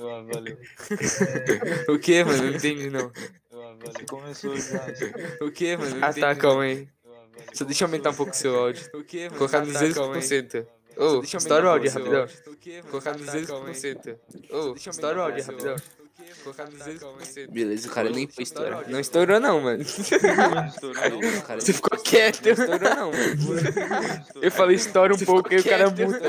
Ah, valeu. O que, mano? Não entendi, não. Ah, valeu. Começou já. O que, mano? Ah, tá, calma aí. Só deixa eu aumentar um pouco o seu áudio. O que, mano? Colocar no 200%. Ô, estoura o áudio rapidão. Colocar no 200%. Ô, estoura o áudio rapidão. 200%. Beleza, o cara nem foi estourar. Não estourou não, mano. Você ficou quieto. Não estourou não, mano. Eu falei estoura um pouco, aí o cara muta.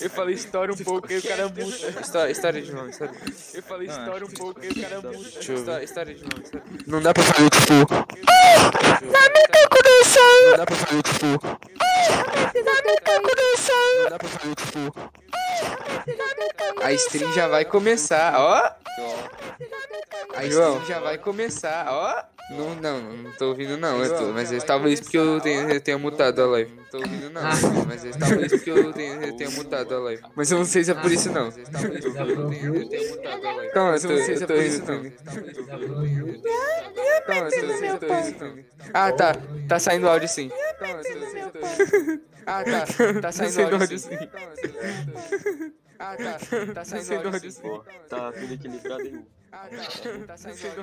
Eu falei estoura um pouco, aí o cara muta. História, de novo, história. Eu falei estoura um que pouco, aí o cara ver. História, de novo, história. Não dá pra fazer tipo. Não Não dá pra fazer tipo. Fazer tipo. A stream já vai começar, ó. A stream já vai começar, ó. Não, não, não tô ouvindo não, eu tô, mas é talvez porque eu tenha, eu tenha mutado a live. Não tô ouvindo não, mas é talvez porque eu tenha, eu tenha mutado a live. Mas eu não sei se é por isso não. Porque eu eu tenha mutado a live. Calma, eu tô, eu tô indo, tô indo. Ah, tá, tá saindo áudio sim. Ah, tá, tá saindo áudio sim. Ah, tá, tá saindo áudio sim. Tá tudo equilibrado aí.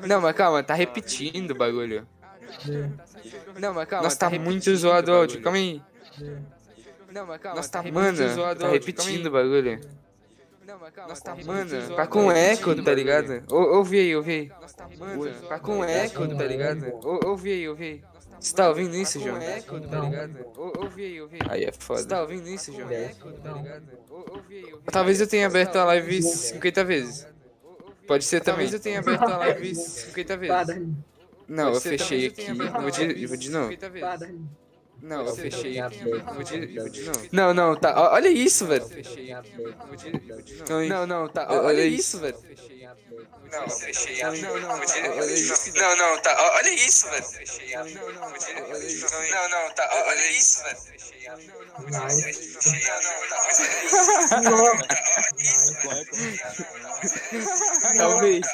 Não, mas calma, tá repetindo o bagulho. Não, mas calma, Nossa, tá, muito zoado o áudio, calma aí. Não, mas calma, Nossa, tá, muito zoado tá repetindo o bagulho. Nossa, tá, mano, tá com eco, tá ligado? Ou- Ouve aí, ouve aí. Tá com eco, tá ligado? Ou- Ouve aí, ouve aí. Você tá ouvindo isso, João? tá ligado? Ou- Ouve aí, ouve aí. Aí é foda. Você tá ouvindo isso, João? Talvez eu tenha aberto a live 50 vezes. Pode ser também. Talvez eu tenha aberto a live 50 vezes. Não, eu fechei aqui. Vou de, vou de novo. Não, eu fechei aqui. Não, não, tá. Olha isso, velho. Não, não, tá. Olha isso, velho. Não, eu fechei aqui. Não, não, tá. Olha isso. Não, não, tá. ó, Olha isso, velho. Não, não, tá. Olha isso, velho. Talvez.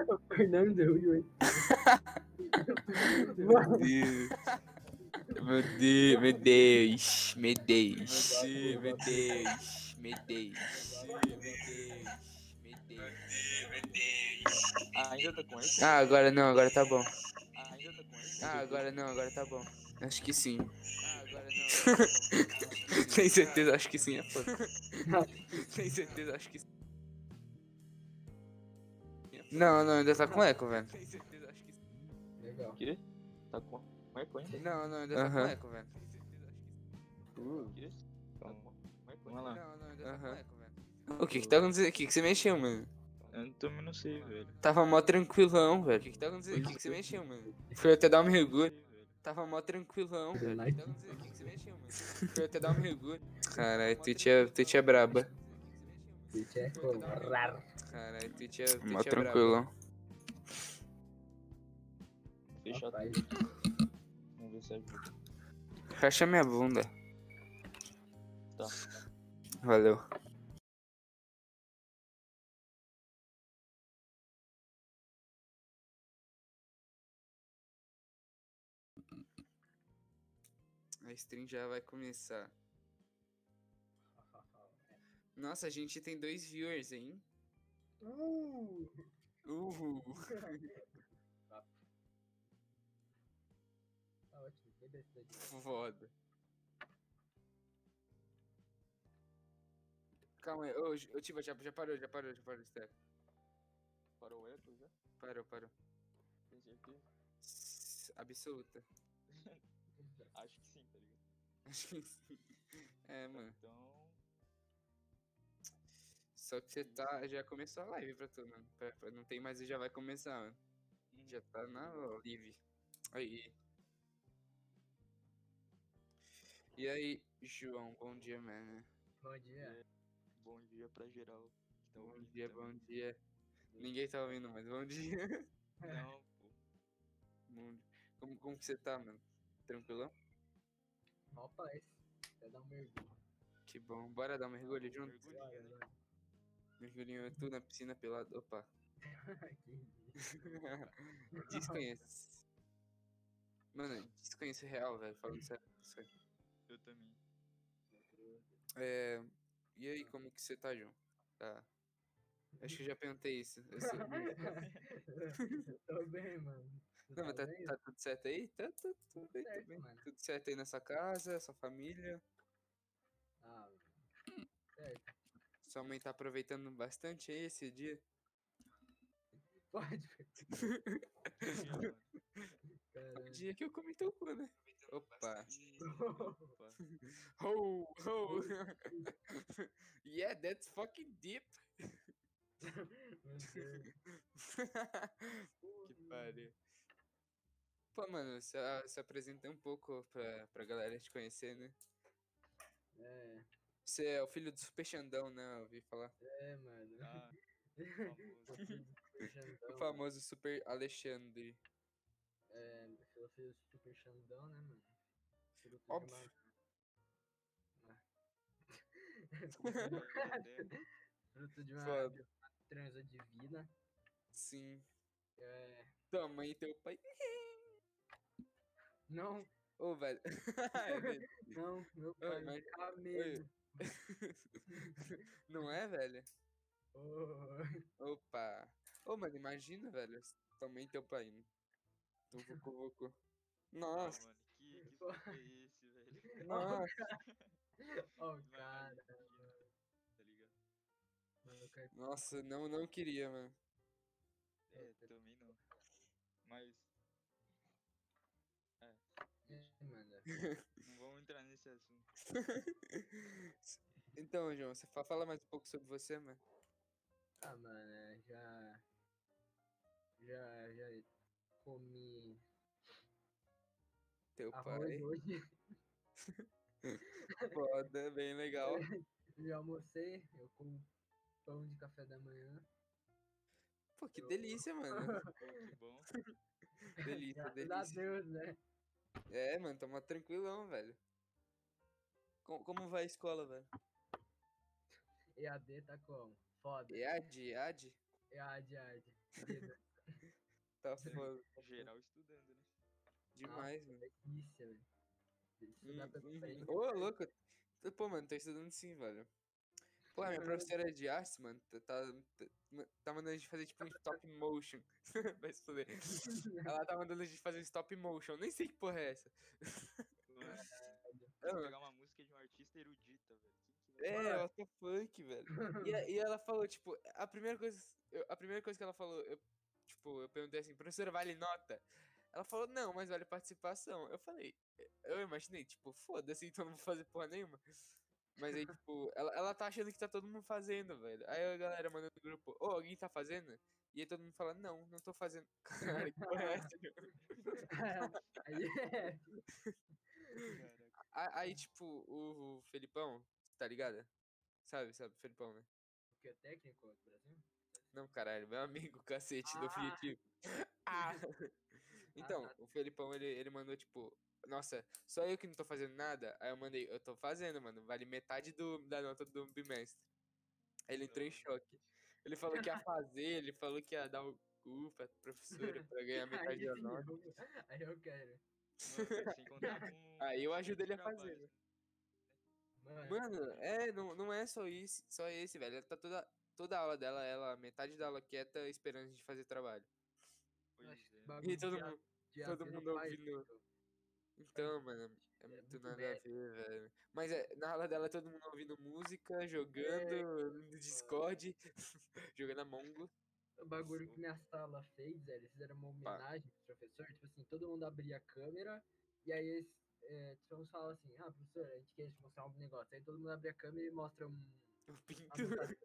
Fernando, eu Meu Deus. Meu Deus, meu Deus, meu Deus, meu Deus, meu Deus, meu Deus. Ah, ainda tá com eco? Ah, agora não, agora tá bom. Ah, ainda tá com? Ah, agora não, agora tá bom. Acho que sim. Ah, agora não. Tem certeza, acho que sim, é foda. Tem certeza, acho que sim. Não, não, ainda tá com eco, velho. Legal. O quê? Tá com eco ainda? Não, não, ainda tá com eco, velho. O quê? Tá com eco? Lá. Não, não, ainda tá com eco, velho. O que que tá acontecendo aqui? que você mexeu, mano? Eu também não sei, velho. Tava mó tranquilão, velho. O que que tá acontecendo aqui? que você mexeu, mano? Foi até dar um mergulho. Tava mó tranquilão, velho. O que tá acontecendo aqui? que você mexeu, mano? Foi até dar um mergulho. Caralho, Twitch é, Twitch é braba. Twitch é raro. Caralho, Twitch é, Twitch Mó é tranquilão. Fechar Rapaz. tudo. Vamos ver se ajuda. Fecha minha bunda. Tá. Valeu. A stream já vai começar. Nossa, a gente tem dois viewers, hein? Uh, Uhul. tá ótimo. Cuida desse daqui. Foda. Calma aí, ô, ô Tiva, já, já parou, já parou, já parou, Steph. Parou o eco já? Parou, parou. Tem certeza? Absoluta. Acho que sim, tá ligado? Acho que sim. É, mano. Então. Só que você tá. Já começou a live pra tu, mano. Pra- pra- Não tem mais e já vai começar, mano. Já tá na live. Aí. E aí, João, bom dia, mano. Bom dia. Bom dia pra geral. tá Bom dia, também. bom dia. Ninguém tá ouvindo, mas bom dia. Não, pô. Bom dia. Como, como que você tá, mano? Tranquilão? Rapaz, vai dar um mergulho. Que bom. Bora dar um mergulho junto? Mergulhinho, né? Mergulhinho, tu na piscina pelado. Opa. Desconheço. Mano, desconheço real, velho. Falando sério. sério. Eu também. É... E aí, como que você tá, João? Tá. Acho que eu já perguntei isso. Tô bem, mano. Tu Não, mas tá, bem? tá tudo certo aí? Tá, tá tudo bem, certo, tudo bem. mano. Tudo certo aí na sua casa, sua família. Ah, certo. Sua mãe tá aproveitando bastante aí esse dia? Pode. O dia que eu comi teu cu, né? Opa. Opa. Oh, oh. yeah, that's fucking deep. Que pariu. Pô, mano, se, se apresenta um pouco pra, pra galera te conhecer, né? É, Você é o filho do Super Xandão, né? Eu ouvi falar. é, mano. Ah, famoso. filho do Super Xandão, O famoso Super Alexandre. É, filho do Super Xandão, né, mano? Fruto de Óbvio. uma- Até- Fruto de uma, Foda. uma transa divina. Sim. É, Tua mãe e teu pai. não, Ô, velho. É não, meu pai mas- tá mesmo. Não é, velho? Ô, Opa. Ô, mano, imagina, velho. E teu pai. né? Tu vucu vucu. Ah, Nossa, mano, que, que é esse, velho? nossa. Imagina, cara, Tá ligado? Nossa, não, não queria, mano. É, também não. Mas, É, mano. não vamos entrar nesse assunto. Então, João, você fa- fala mais um pouco sobre você, mano. Ah, mano, é, já. Já, já comi Teu arroz pai. hoje. Foda, bem legal. Já almocei, eu como pão de café da manhã. Pô, que delícia, mano. Que bom. Delícia, Graças a delícia. Deus, né? É, mano, tamo tranquilão, velho. Co- Como vai a escola, velho? EAD tá como? Foda. EAD, EAD? EAD, EAD. Tá foda. Geral estudando, né? Demais, mano. Delícia, velho. Estudar Hum, pra hum. Ô, louco. Tô- Pô, mano, tô estudando sim, velho. Pô, a minha professora de artes, mano, tá, tá, tá- mandando a gente fazer tipo um stop motion. Vai se fuder. Ela tá mandando a gente fazer um stop motion. Nem sei que porra é essa. Mano, Ah, pegar uma um artista erudita, velho. Quem que vai É, what the fuck, velho. E, e ela falou, tipo, a primeira coisa. eu- a primeira coisa que ela falou, eu, tipo, eu perguntei assim, professora, vale nota? Ela falou, não, mas vale participação. Eu falei, eu imaginei, tipo, foda-se, então não vou fazer porra nenhuma. Mas aí, tipo, ela, ela tá achando que tá todo mundo fazendo, velho. Aí a galera manda no grupo, ô, alguém tá fazendo? E aí todo mundo fala, não, não tô fazendo. Caralho, que porra é essa? Aí é. Aí, tipo, o, o Felipão, tá ligado? Sabe, sabe, Felipão, né? O que é técnico do Brasil? Não, caralho, meu amigo, cacete, do Ah. fugitivo. Ah! Então, tá. o Felipão, ele, ele mandou, tipo, nossa, só eu que não tô fazendo nada? Aí eu mandei, eu tô fazendo, mano, vale metade do, da nota do bimestre. Aí ele entrou em choque. Ele falou que ia fazer, ele falou que ia dar o cu pra professora pra ganhar metade da nota. aí eu quero. Mano. Aí eu ajudo ele a fazer, né? Mano, Mano, é, não, não é só isso, só esse, velho. Ela tá toda, toda a aula dela, ela, metade da aula quieta, esperando a gente fazer trabalho. Pois é. E todo mundo, todo mundo ouvindo. Então, mano, é É muito nada a ver, velho. Mas é, na aula dela todo mundo ouvindo música, jogando no Discord, jogando Among Us. O bagulho que minha sala fez, velho, eles fizeram uma homenagem pro professor, tipo assim, todo mundo abria a câmera, e aí eles, é, tipo, falam assim, ah, professor, a gente quer te mostrar um negócio. Aí todo mundo abre a câmera e mostra um...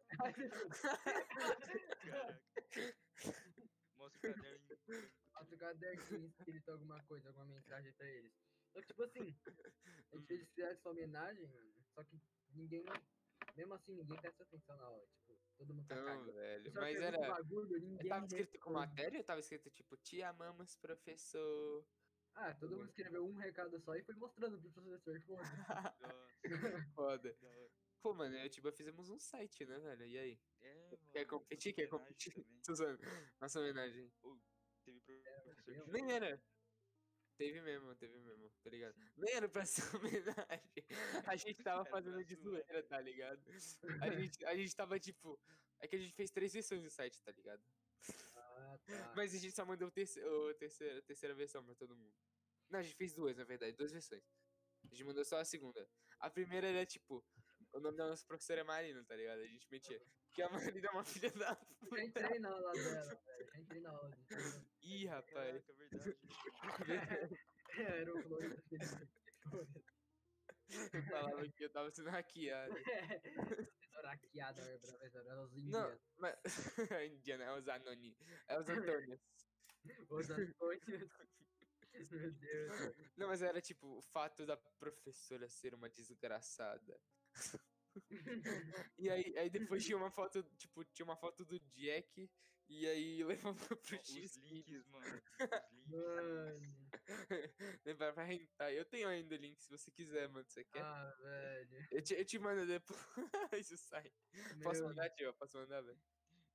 Caraca. Mostra o caderno. Mostra o caderninho escrito alguma coisa, alguma mensagem pra eles. Que, tipo assim, a gente eles fizeram essa homenagem, só que ninguém, mesmo assim, ninguém presta atenção na aula, tipo... Todo mundo tá Não, cagando. velho. Mas era. bagulho, ninguém Tava escrito com matéria ou tava escrito tipo, te amamos, professor? Ah, todo mundo escreveu um recado só e foi mostrando pro professor. Foda. Foda. Pô, mano, eu tipo, fizemos um site, né, velho? E aí? É, mano. Quer competir? Quer competir? Nossa homenagem. Teve pro- professor de Nem era. Teve mesmo, teve mesmo, tá ligado? Nem era pra ser homenagem. A gente tava fazendo de zoeira, tá ligado? A gente, a gente tava tipo. É que a gente fez três versões do site, tá ligado? Ah, tá. Mas a gente só mandou o terce- o terceira, a terceira versão pra todo mundo. Não, a gente fez duas, na verdade, duas versões. A gente mandou só a segunda. A primeira era tipo. O nome da nossa professora é Marina, tá ligado? A gente mentia. Porque a Marina é uma filha da puta. entrei na aula dela, velho. Já entrei na aula dela. Ih, rapaz. Caraca, é verdade. Era o Florida. Eu falava que eu tava sendo hackeado. Professora hackeada, a professora. Elas Não, indianas. mas. a Indiana é os Anoni. É os Antônios. Os Antônios. Meu Deus. Não, mas era tipo o fato da professora ser uma desgraçada. E aí, aí depois tinha uma foto, tipo, tinha uma foto do Jack, e aí levava pro Os X. links, mano. Os links. Mano. Lembrar pra rentar. Eu tenho ainda o link se você quiser, mano. Você quer? Ah, velho. Eu, te, eu te mando depois. Isso sai. Posso mandar, tio? Posso mandar, velho?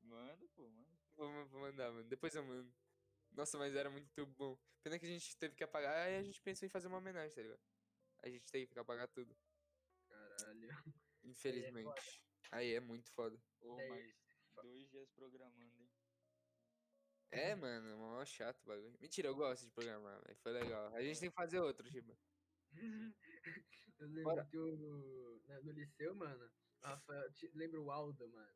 Manda, pô, manda. Vou, vou mandar, mano. Depois eu mando. Nossa, mas era muito bom. Pena que a gente teve que apagar, aí a gente pensou em fazer uma homenagem, tá ligado? A gente teve que apagar tudo. Caralho. Infelizmente. Aí é muito foda. Ô, mas dois dias programando? É, mano, mó chato o bagulho. Mentira, eu gosto de programar. Foi legal. A gente tem que fazer outro, tipo. Eu lembro Bora. que o, na- no liceu, mano, o Rafael, te- lembra o Aldo, mano?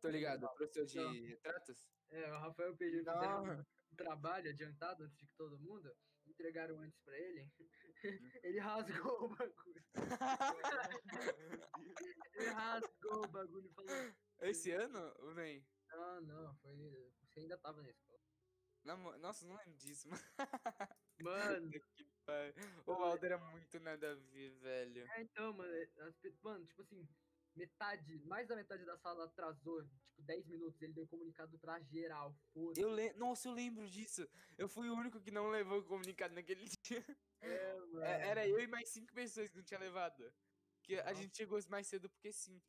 Tô ligado, professor de Não. retratos? É, o Rafael pediu um trabalho adiantado antes de que todo mundo, entregaram antes pra ele, ele rasgou o bagulho. Ele rasgou o bagulho e falou, Esse ano ou nem? Não, não, foi, você ainda tava na escola. Na mo- Nossa, não lembro disso, mano. Mano, Que pariu. O Aldo era muito nada a ver, velho. é, então, mano, mano, tipo assim, metade, mais da metade da sala atrasou, tipo, 10 minutos, ele deu comunicado pra geral, foda-se. Eu le... Nossa, eu lembro disso. Eu fui o único que não levou o comunicado naquele dia. É, mano. É, Era eu e mais cinco pessoas que não tinha levado. Que a gente chegou mais cedo porque sim.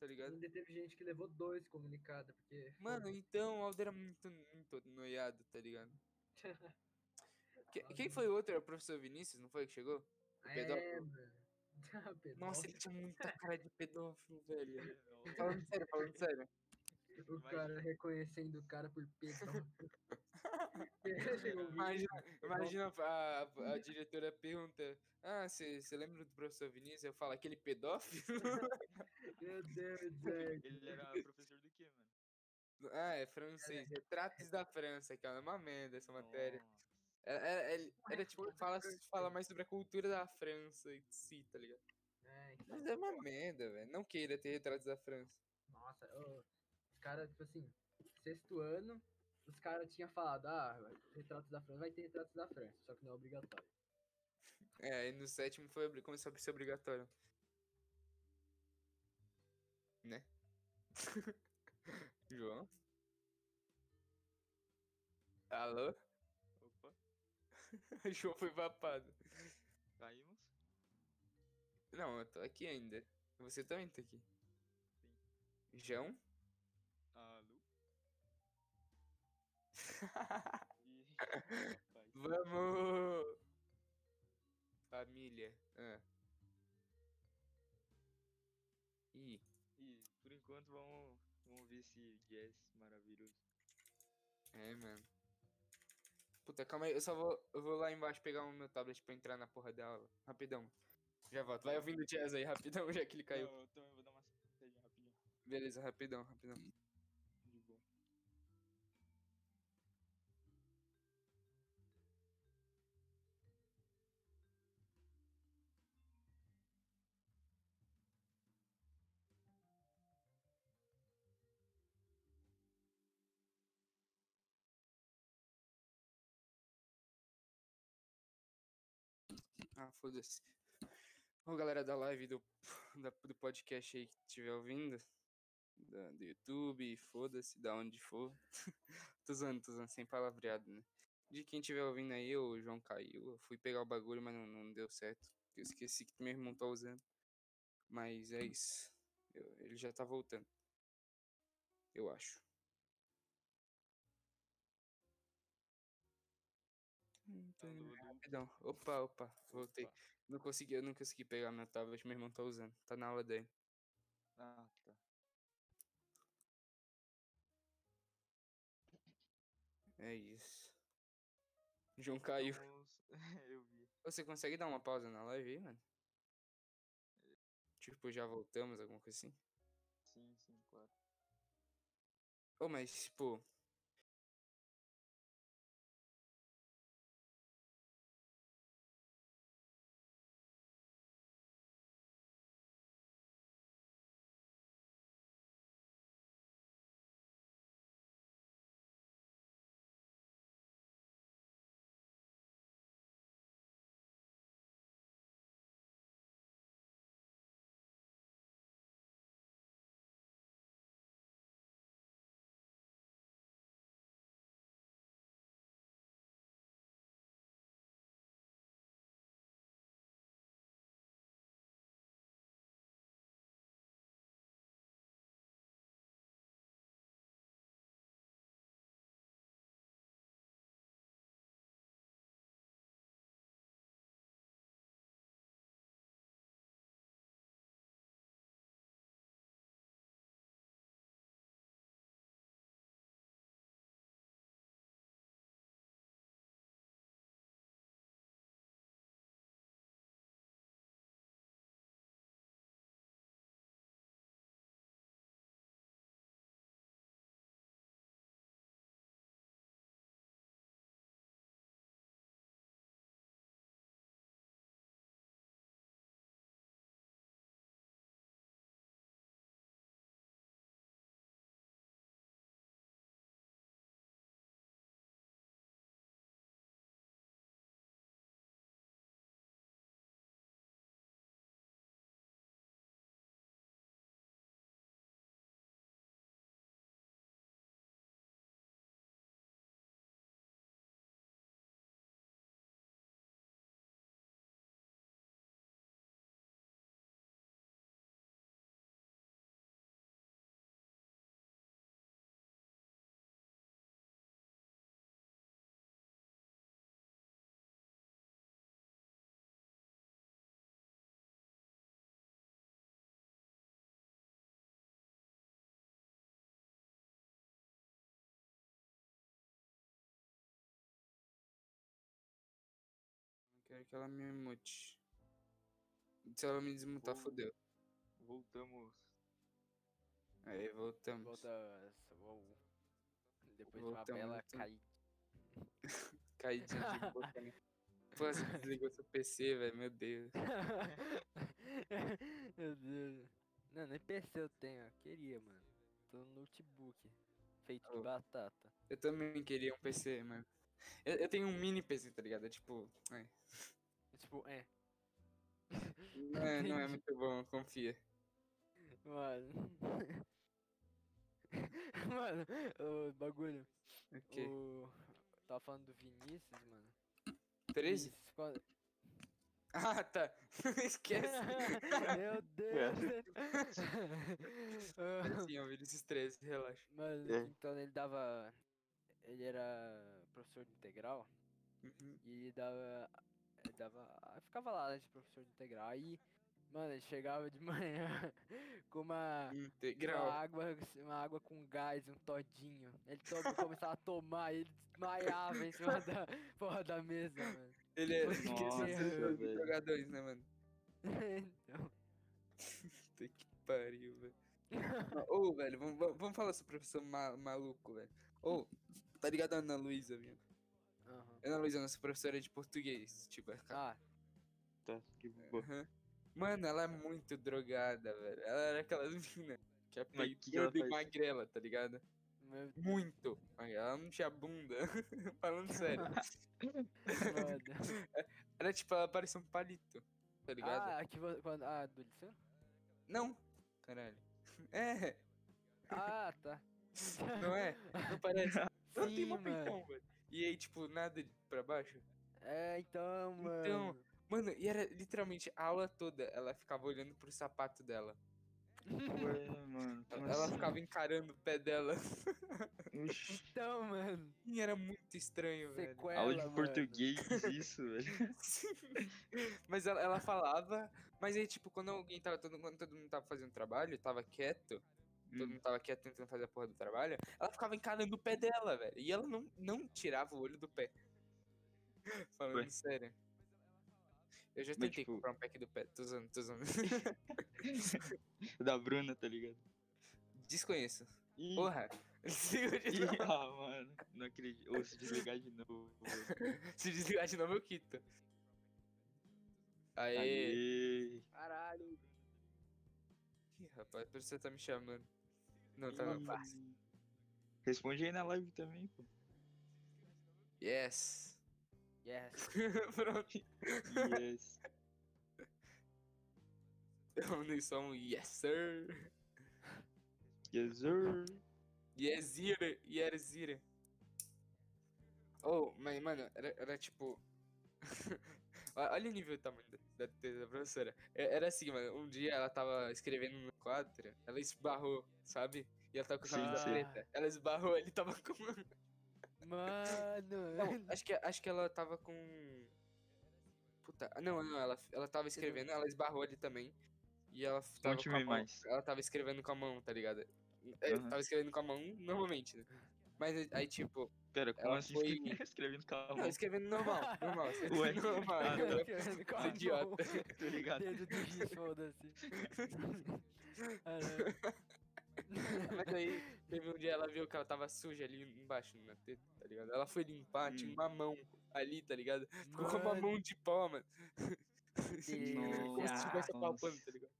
Tá ligado? Ainda teve gente que levou dois comunicados, porque. Mano, então o Aldo era muito, muito noiado, tá ligado? Que- quem foi o outro? Era o professor Vinícius, não foi que chegou? O é, pedófilo? mano. Ah, Nossa, ele tinha muita cara de pedófilo, velho. Falando sério, falando sério. O cara reconhecendo o cara por pedófilo. Imagina, imagina a, a- a diretora pergunta: Ah, você lembra do professor Vinícius? Eu falo, aquele pedófilo? Meu Deus, velho. Ele era professor do quê, mano? ah, é francês. Retratos da França, que é uma merda essa matéria. Era, era- ele- era tipo, fala, fala mais sobre a cultura da França em si, tá ligado? É, então, Mas é uma merda, velho. Não queira ter retratos da França. Nossa, ô, os caras, tipo assim, sexto ano, os caras tinham falado, ah, retratos da França, vai ter retratos da França, só que não é obrigatório. É, aí no sétimo foi, começou a ser obrigatório. Né? João? Alô? Opa, João foi vapado. caímos? Não, eu tô aqui ainda. Você também tá aqui. Sim. João? Vamos! Família. Ah. Ih, E por enquanto vamos, vamos ver esse jazz maravilhoso. é, mano. Puta, calma aí, eu só vou, eu vou lá embaixo pegar o meu tablet pra entrar na porra da aula. Rapidão. Já volto. Vai ouvindo o jazz aí, rapidão, já que ele caiu. Não, eu também vou dar uma rapidinho. Beleza, rapidão, rapidão. Ah, foda-se. Ô, galera da live do, da- do podcast aí que estiver ouvindo. da- do YouTube, foda-se, da onde for. tô zoando, tô zoando, sem palavreado, né? De quem estiver ouvindo aí, o João caiu. Eu fui pegar o bagulho, mas não, não deu certo. Eu esqueci que meu irmão tá usando. Mas é isso. Eu- ele já tá voltando. Eu acho. Do- do- Rapidão. Opa, opa, voltei. Opa. Não consegui, eu não consegui pegar meu tablet, meu irmão tá usando. Tá na aula dele. Ah, tá. É isso. João caiu. Vamos- Eu vi. Você consegue dar uma pausa na live aí, mano? Tipo, já voltamos, alguma coisa assim? Sim, sim, claro. Ô, mas, tipo. Quero que ela me mute. Se ela me desmutar, Vou- fodeu. Voltamos. Aí, voltamos. Uou. Depois de uma Voltamos, bela voltamos. caída. Caidinha de boca, né? Pô, você desligou seu PC, velho, meu Deus. Meu Deus. Não, nem PC eu tenho, eu queria, mano. Tô no notebook. Feito de Oh. batata. Eu também queria um PC, mano. Eu, eu tenho um mini PC, tá ligado? É tipo. É. Tipo, é. Não, é, não é muito bom, confia. Mano. mano, o bagulho. Ok. O. Tava falando do Vinícius, mano. 13? Vinícius, quando- Ah, tá. Esquece. Meu Deus! Ah, Sim, eu vi esses 13, relaxa. Mano, É. então ele dava. Ele era professor de integral Uhum. e dava. Dava. ah, Ficava lá de professor de integral. Aí, mano, ele chegava de manhã com uma. Uma Integral. água, uma água com gás, um todinho. Ele to- começava a tomar e ele desmaiava em cima da porra da mesa, mano. Ele é velho. jogadores, né, mano? então. Puta que pariu, velho. Ô, velho, vamos, vamos- falar sobre o professor ma- maluco, velho. Ô, tá ligado a Ana Luísa, viu? aham. Ana Luísa, nossa professora de português. Tipo, a ca- Ah, Tá, que boa. Aham. Mano, ela é muito drogada, velho. Ela era aquela mina que é peituda e magrela, tá ligado? meu Muito. Ela não tinha bunda. Falando sério. foda. Era tipo, ela parecia um palito, tá ligado? Ah, aqui quando. Ah, do liceu? Não, caralho. É. Ah, tá. Não é? Não parece? Tem Sim, mó mano. peitão, velho. E aí, tipo, nada pra baixo. É, então, mano. Então, Mano, e era literalmente a aula toda, ela ficava olhando pro sapato dela. Ué, mano. ela assim? ficava encarando o pé dela. Então, mano. E era muito estranho, velho. Sequela, Aula de mano. português, isso, velho. mas ela, ela falava, mas aí, tipo, quando alguém tava, todo, quando todo mundo tava fazendo trabalho, tava quieto, todo Hum. mundo tava quieto tentando fazer a porra do trabalho, ela ficava encarando o pé dela, velho. E ela não, não tirava o olho do pé. Falando sério. Eu já Mas, tentei tipo- comprar um pack do pé, tô usando, tô usando. da Bruna, tá ligado? Desconheço. Ih, Porra. De ih, ah, mano. Não acredito. Ou se desligar de novo. Se desligar de novo, eu quito. Aê. Aê. Caralho. Ih, rapaz, por você tá me chamando. Não, tá não. passa. Ih. Responde aí na live também, pô. Yes. Yes. Pronto. Yes. Só um yes, sir. Yes, sir. Yes, zira. Yes, zira. Oh, mas, mano, era, era tipo... Olha o nível do tamanho da, da, da professora. É- Era assim, mano, um dia ela tava escrevendo no quadro, ela esbarrou, sabe? E ela tava com a Sim, preta. Ela esbarrou, ele tava com... Mano. Não, acho que, acho que ela tava com. Puta, ah, não, não, ela, ela tava escrevendo, ela esbarrou ali também. E ela tava com a mão. mais. Ela tava escrevendo com a mão, tá ligado? É, Aham. Tava escrevendo com a mão normalmente, né? Mas aí- tipo, Pera, como assim foi- escrevendo com a não, escrevendo normal, normal, Ué? escrevendo normal. Ah, entendeu? Escrevendo com a Esse mão. idiota. Tô ligado. Dedo do giz, foda-se. Mas aí, teve um dia ela viu que ela tava suja ali embaixo na teta, tá ligado? Ela foi limpar, tinha Hum. uma mão ali, tá ligado? Ficou com uma Mano. mão de pó, mano. Como se estivesse Nossa. apalpando, tá ligado?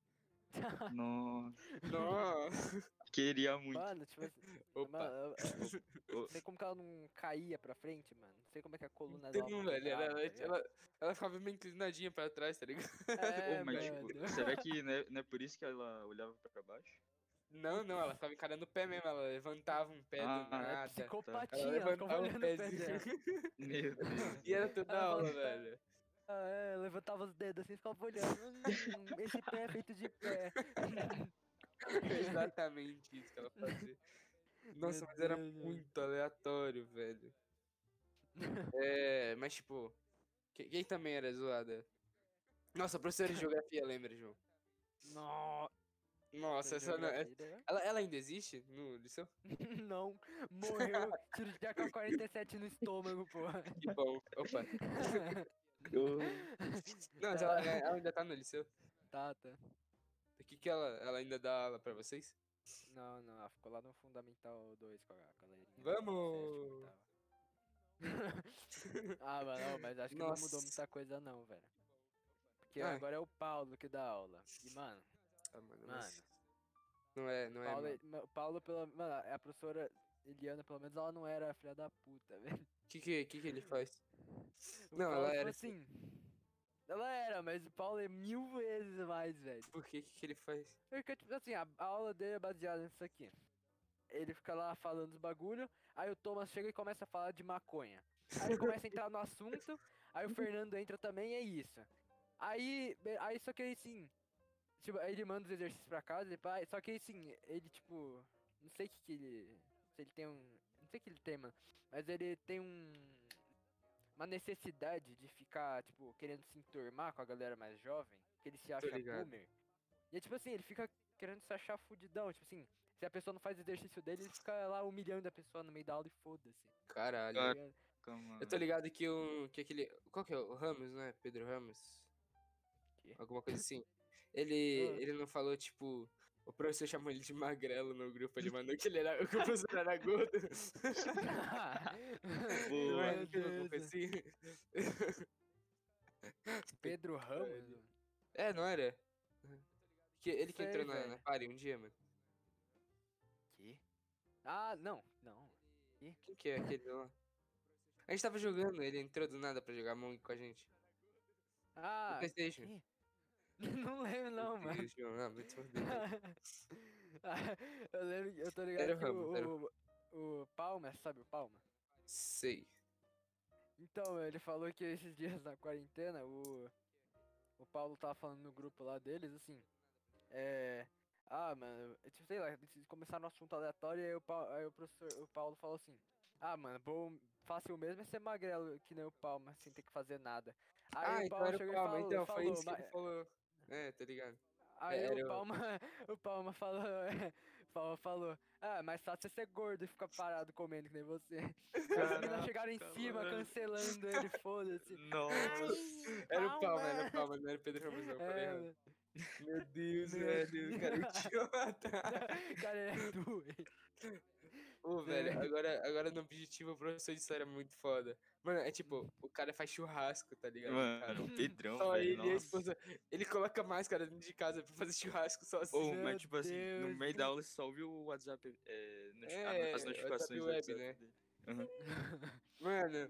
Nossa. Nossa. Queria muito. Mano, tipo assim. Opa. Mano, eu- eu não sei como que ela não caía pra frente, mano. Não sei como é que a coluna dela. Então, não velho, ela, ela, tá ligado? ela, ela ficava meio inclinadinha pra trás, tá ligado? É, Ô, mas tipo, será que não é, não é por isso que ela olhava pra baixo? Não, não, ela ficava encarando o pé mesmo, ela levantava um pé Ah, do é É nada. psicopatia, Ela ela levantava pé pezinho. dela. Meu Deus. E era toda Ela aula, levantava- velho. Ah, é, levantava os dedos assim e ficava olhando. Hum, esse pé é feito de pé. Exatamente isso que ela fazia. Nossa, mas era muito aleatório, velho. É, mas tipo, que- quem também era zoada? Nossa, professora de geografia, lembra, João? Não. Nossa, essa não, é- ela, ela ainda existe no liceu? Não, morreu. Tiro de AK-47 no estômago, porra. Que bom. Opa. Eu- Não, mas ela, ela ainda tá no liceu. Tá, tá. O que que ela, ela ainda dá aula pra vocês? Não, não, ela ficou lá no Fundamental 2 com a galerinha. Vamos! ah, mas não, mas acho que não mudou Nossa. muita coisa não, velho. Porque Ah. agora é o Paulo que dá aula. E, mano, Ah, mano, Mano. Não é, não é. Paulo, mano. ma- Paulo pela, mano, a professora Eliana, pelo menos, ela não era filha da puta, velho. O que, que, que que ele faz? Não, ela era assim. Ela era, mas o Paulo é mil vezes mais, velho. Por que, que, ele faz? Porque, tipo assim, a, a aula dele é baseada nisso aqui. Ele fica lá falando os bagulho, aí o Thomas chega e começa a falar de maconha. Aí ele começa a entrar no assunto, aí o Fernando entra também, é isso. Aí, aí só que aí sim, tipo, ele manda os exercícios pra casa, ele, pá, só que aí sim, ele tipo, não sei o que que ele, se ele tem um, não sei o que ele tem, mano, mas ele tem um, uma necessidade de ficar, tipo, querendo se enturmar com a galera mais jovem, que ele se acha boomer. E é tipo assim, ele fica querendo se achar fudidão, tipo assim, se a pessoa não faz exercício dele, ele fica lá humilhando a pessoa no meio da aula e foda-se. Caralho. tá. Eu tô ligado que o. Que aquele. Qual que é? O Ramos, né? Pedro Ramos? Que? Alguma coisa assim. Ele. Ah. Ele não falou, tipo. O professor chamou ele de magrelo no grupo, ele mandou que ele era. Que o professor era gordo. Boa. Assim? Pedro Ramos? É, não era? Que ele que entrou na, na party um dia, mano. Que? Ah, não, não. Quem que é aquele lá? A gente tava jogando, ele entrou do nada pra jogar Among com a gente. No Ah, Playstation. que? não lembro não, mano. Te foder. eu lembro, eu tô ligado Era o que Ramos, era o, o, o Palma, sabe o Palma? Sei. Então, ele falou que esses dias na quarentena, o, o Paulo tava falando no grupo lá deles, assim, é... Ah, mano, é tipo, sei lá, começaram no assunto aleatório e aí o, Paulo, aí o professor, o Paulo falou assim, ah, mano, bom, fácil mesmo é ser magrelo que nem o Palma, sem ter que fazer nada. Aí ah, o então Palma era o chegou e Palma, falou, então, foi falou, isso que "Ma- ele falou. É, tá ligado? Aí Era o Palma, o Palma falou, o Palma falou, ah, mas só você ser gordo e ficar parado comendo que nem você. Aí os Caraca, chegaram em cima, mano. cancelando ele, foda-se. Nossa. Era o Palma, era o Palma, não era o Pedro falei É. Meu Deus, Meu velho, o cara me idiota. cara é doente. Ô, velho, agora, agora no objetivo o professor de história é muito foda. Mano, é tipo, o cara faz churrasco, tá ligado? cara? Mano, o Pedrão, Só velho. ele e a esposa. Ele coloca máscara dentro de casa pra fazer churrasco sozinho. Ô, Meu mas tipo assim, no Deus. meio da aula você só ouviu o WhatsApp, é, É, as notificações WhatsApp web, WhatsApp né? dele. Mano,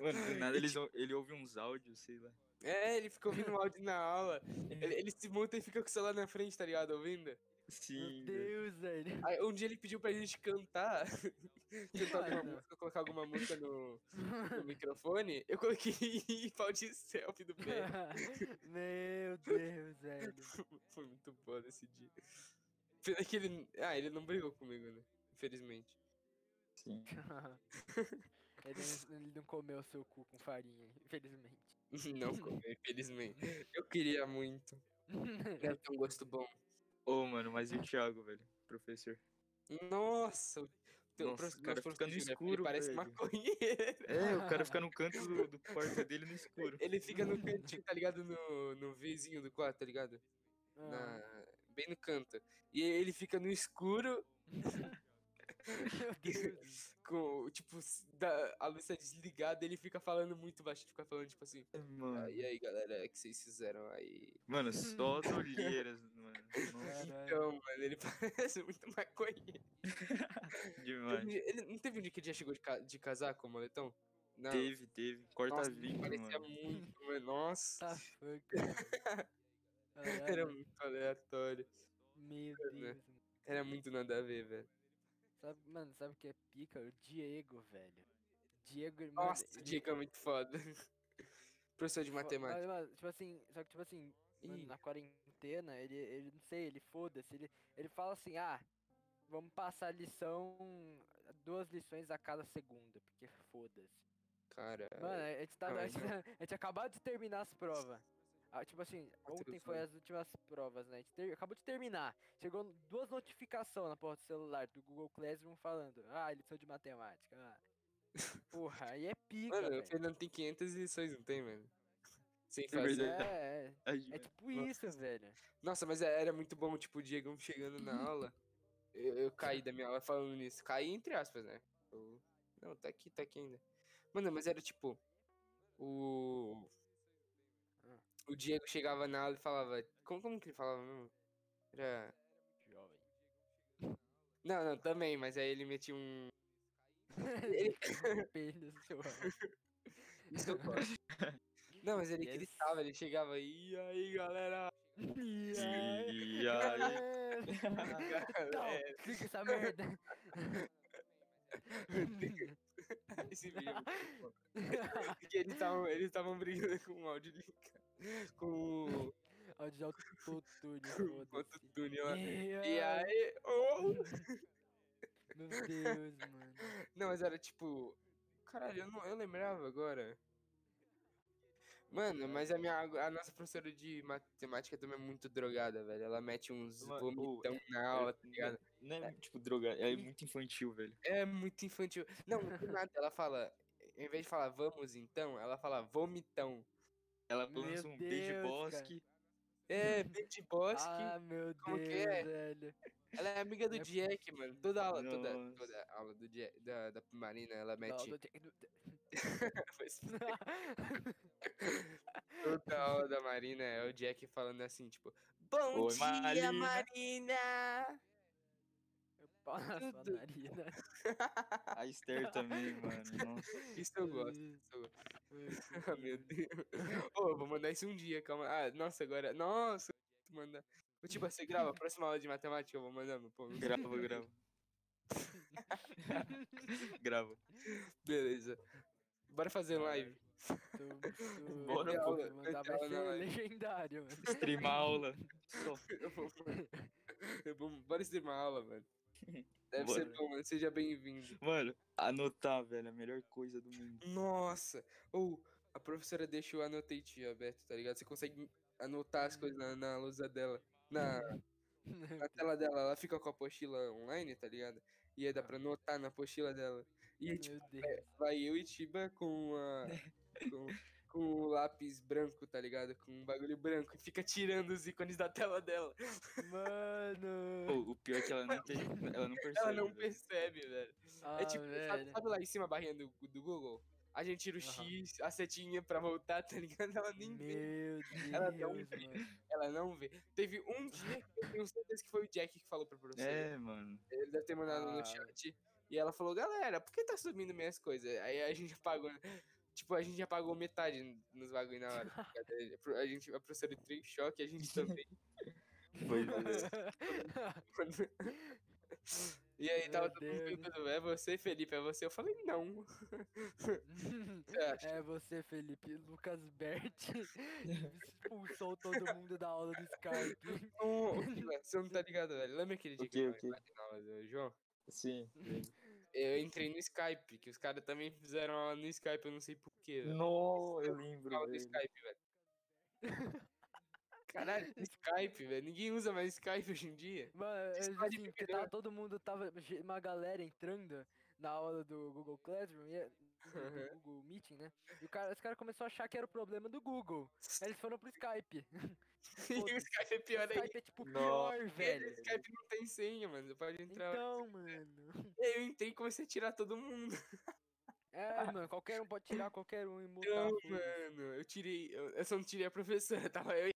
Mano, do nada eles, ou- ele ouve uns áudios, sei lá. é, ele fica ouvindo o áudio na aula. Ele, ele se monta e fica com o celular na frente, tá ligado? Ouvindo. Meu Sim, velho. Deus, velho. Aí um dia ele pediu pra gente cantar. cantar alguma música, colocar alguma música no, no microfone. Eu coloquei pau de selfie do pé. Meu Deus, velho. Foi muito foda esse dia. Pena que ele. Ah, ele não brigou comigo, né? Infelizmente. Sim. ele, não- ele não comeu seu cu com farinha, infelizmente. Não comeu, infelizmente. Eu queria muito. Deve ter um gosto bom. Ô, mano, mas e o Thiago, velho? Professor. Nossa! o teu Nossa, prof- o cara fica no escuro, Ele parece velho. maconheiro. É, o cara fica no canto do, do quarto dele no escuro. Ele fica no cantinho, tá ligado? No, no vizinho do quarto, tá ligado? Ah, Na- bem no canto. E ele fica no escuro, Meu Deus. com, tipo, da, a luz tá desligada, ele fica falando muito baixo, fica falando, tipo assim, Mano, "Ah, e aí, galera, o que vocês fizeram aí? mano só as olheiras, mano. Então, mano, ele parece muito maconheiro. Demais. dia- ele, não teve um dia que ele já chegou de, ca- de casaco com o moletom? Não. Teve, teve. Nossa, Corta-vínculo, parecia mano. muito, mano. Nossa, Tá fuck, era muito aleatório. Meu? Deus. Era muito nada a ver, velho. Sabe, mano, sabe o que é pica? O Diego, velho. Diego, mano, Nossa, o Diego é muito foda. Professor de matemática. Mas, mano, tipo assim, só que tipo assim, mano, na quarentena, ele, ele não sei, ele foda-se, ele, ele fala assim, ah, vamos passar lição, duas lições a cada segunda, porque foda-se. Cara, Mano, a gente, tá, a, mas gente, a gente acabou de terminar as provas. Ah, tipo assim, ontem foi as últimas provas, né? A gente ter- acabou de terminar. Chegou duas notificações na porta do celular do Google Classroom falando, ah, lição de matemática. Ah. Porra, aí é pica, mano, o. Fernando tem 500 lições, não tem, mano? Sem fazer. É, é, é tipo isso, velho. Nossa, mas é- era muito bom, tipo, o Diego chegando na aula. Eu, eu caí da minha aula falando nisso. Caí entre aspas, né? Eu- Não, tá aqui, tá aqui ainda. Mano, mas era tipo. O. O Diego chegava na aula e falava. Como, como que ele falava mesmo? Era. Jovem. Não, não, também, mas aí ele metia um. Ele- Pênis, seu Isso eu gosto. Não, mas ele Yes. gritava, ele chegava aí, e aí, galera? E E aí? É. fica essa merda. Esse vídeo. Porque eles estavam brigando com o áudio link. Com o Áudio de autotune, com o foda-se. autotune lá. E aí, oh! Meu Deus, mano. Não, mas era tipo. Caralho, eu, não, eu lembrava agora. Mano, mas a minha a nossa professora de matemática também é muito drogada, velho. Ela mete uns vomitão na aula, tá ligado? Não é tipo droga, é muito infantil, velho. É muito infantil. Não, do nada, ela fala. Em vez de falar vamos então, ela fala vomitão. Ela Meu lança um Deus, beijo cara. bosque. É, Betty Bosque. Ah, meu como que Deus, é? velho. Ela é amiga do É- Jack, mano. Toda aula, toda, Nossa. toda aula do Jack, da, da Marina, ela mete. do- Toda aula da Marina é o Jack falando assim, tipo, Bom Oi, dia, Marina." Marina! Pau na sua Tudo. A Esther também, mano. Nossa. Isso eu gosto. Isso eu gosto. Ah, meu Deus. Ô, eu vou mandar isso um dia, calma. Ah, nossa, agora. Nossa, vou mandar. Ô, Tipo, você grava a próxima aula de matemática, eu vou mandando, pô. Grava, grava. grava. Beleza. Bora fazer live. Tu, tu, Bora, tu pô. mandar na ser live. legendário, mano. Streamar aula. Eu vou- eu vou- Bora streamar aula, mano. Deve ser Bora. bom, mano. Seja bem-vindo. Mano, anotar, velho, é a melhor coisa do mundo. Nossa! Ou a professora deixa o annotate aberto, tá ligado? Você consegue anotar as coisas na, na lousa dela. Na, na tela dela, ela fica com a apostila online, tá ligado? E aí dá pra anotar na apostila dela. E aí, tipo, Meu Deus. vai eu e Tiba com a. Com, com o lápis branco, tá ligado? Com um bagulho branco e fica tirando os ícones da tela dela. Mano. Pô, o pior é que ela não tem. Ela não percebe. Ela não velho. percebe, velho. Ah, é tipo, velho. sabe lá em cima a barrinha do, do Google? A gente tira o Aham. X, a setinha pra voltar, tá ligado? Ela nem vê. Meu Ela Deus, não vê. mano. Ela não vê. Teve um dia que eu tenho certeza que foi o Jack que falou pra professora. É, mano. Ele deve ter mandado Ah. no chat. E ela falou, galera, por que tá subindo minhas coisas? Aí a gente apagou. Tipo, a gente já pagou metade nos bagulho na hora. tá a gente, a professora entrou em choque, a gente também. É. e aí tava Meu todo mundo perguntando, é você, Felipe? É você? Eu falei, não. Acha? É você, Felipe. Lucas Bert expulsou todo mundo da aula do Skype. Não, você não tá ligado, velho. Lembra aquele dia O que quê, eu na aula do João? Sim. Eu entrei no Skype, que os caras também fizeram aula no Skype, eu não sei porquê. No, eu lembro. aula do. Skype, velho. Caralho, Skype, velho. Ninguém usa mais Skype hoje em dia. Mano, assim, porque tava, todo mundo tava. Uma galera entrando na aula do Google Classroom, e, é- do. Google Meeting, né? E o cara, os caras começaram a achar que era o problema do Google. Aí eles foram pro Skype. E o Skype é O pior ainda. Skype é tipo Nossa. pior, Velho, velho. o Skype não tem senha, mano. Você pode entrar. Então, mano. Aí eu entrei e comecei a tirar todo mundo. É, mano, qualquer um pode tirar qualquer um e mutar. Não, mano. Eu tirei. Eu, eu só não tirei a professora, tava eu e.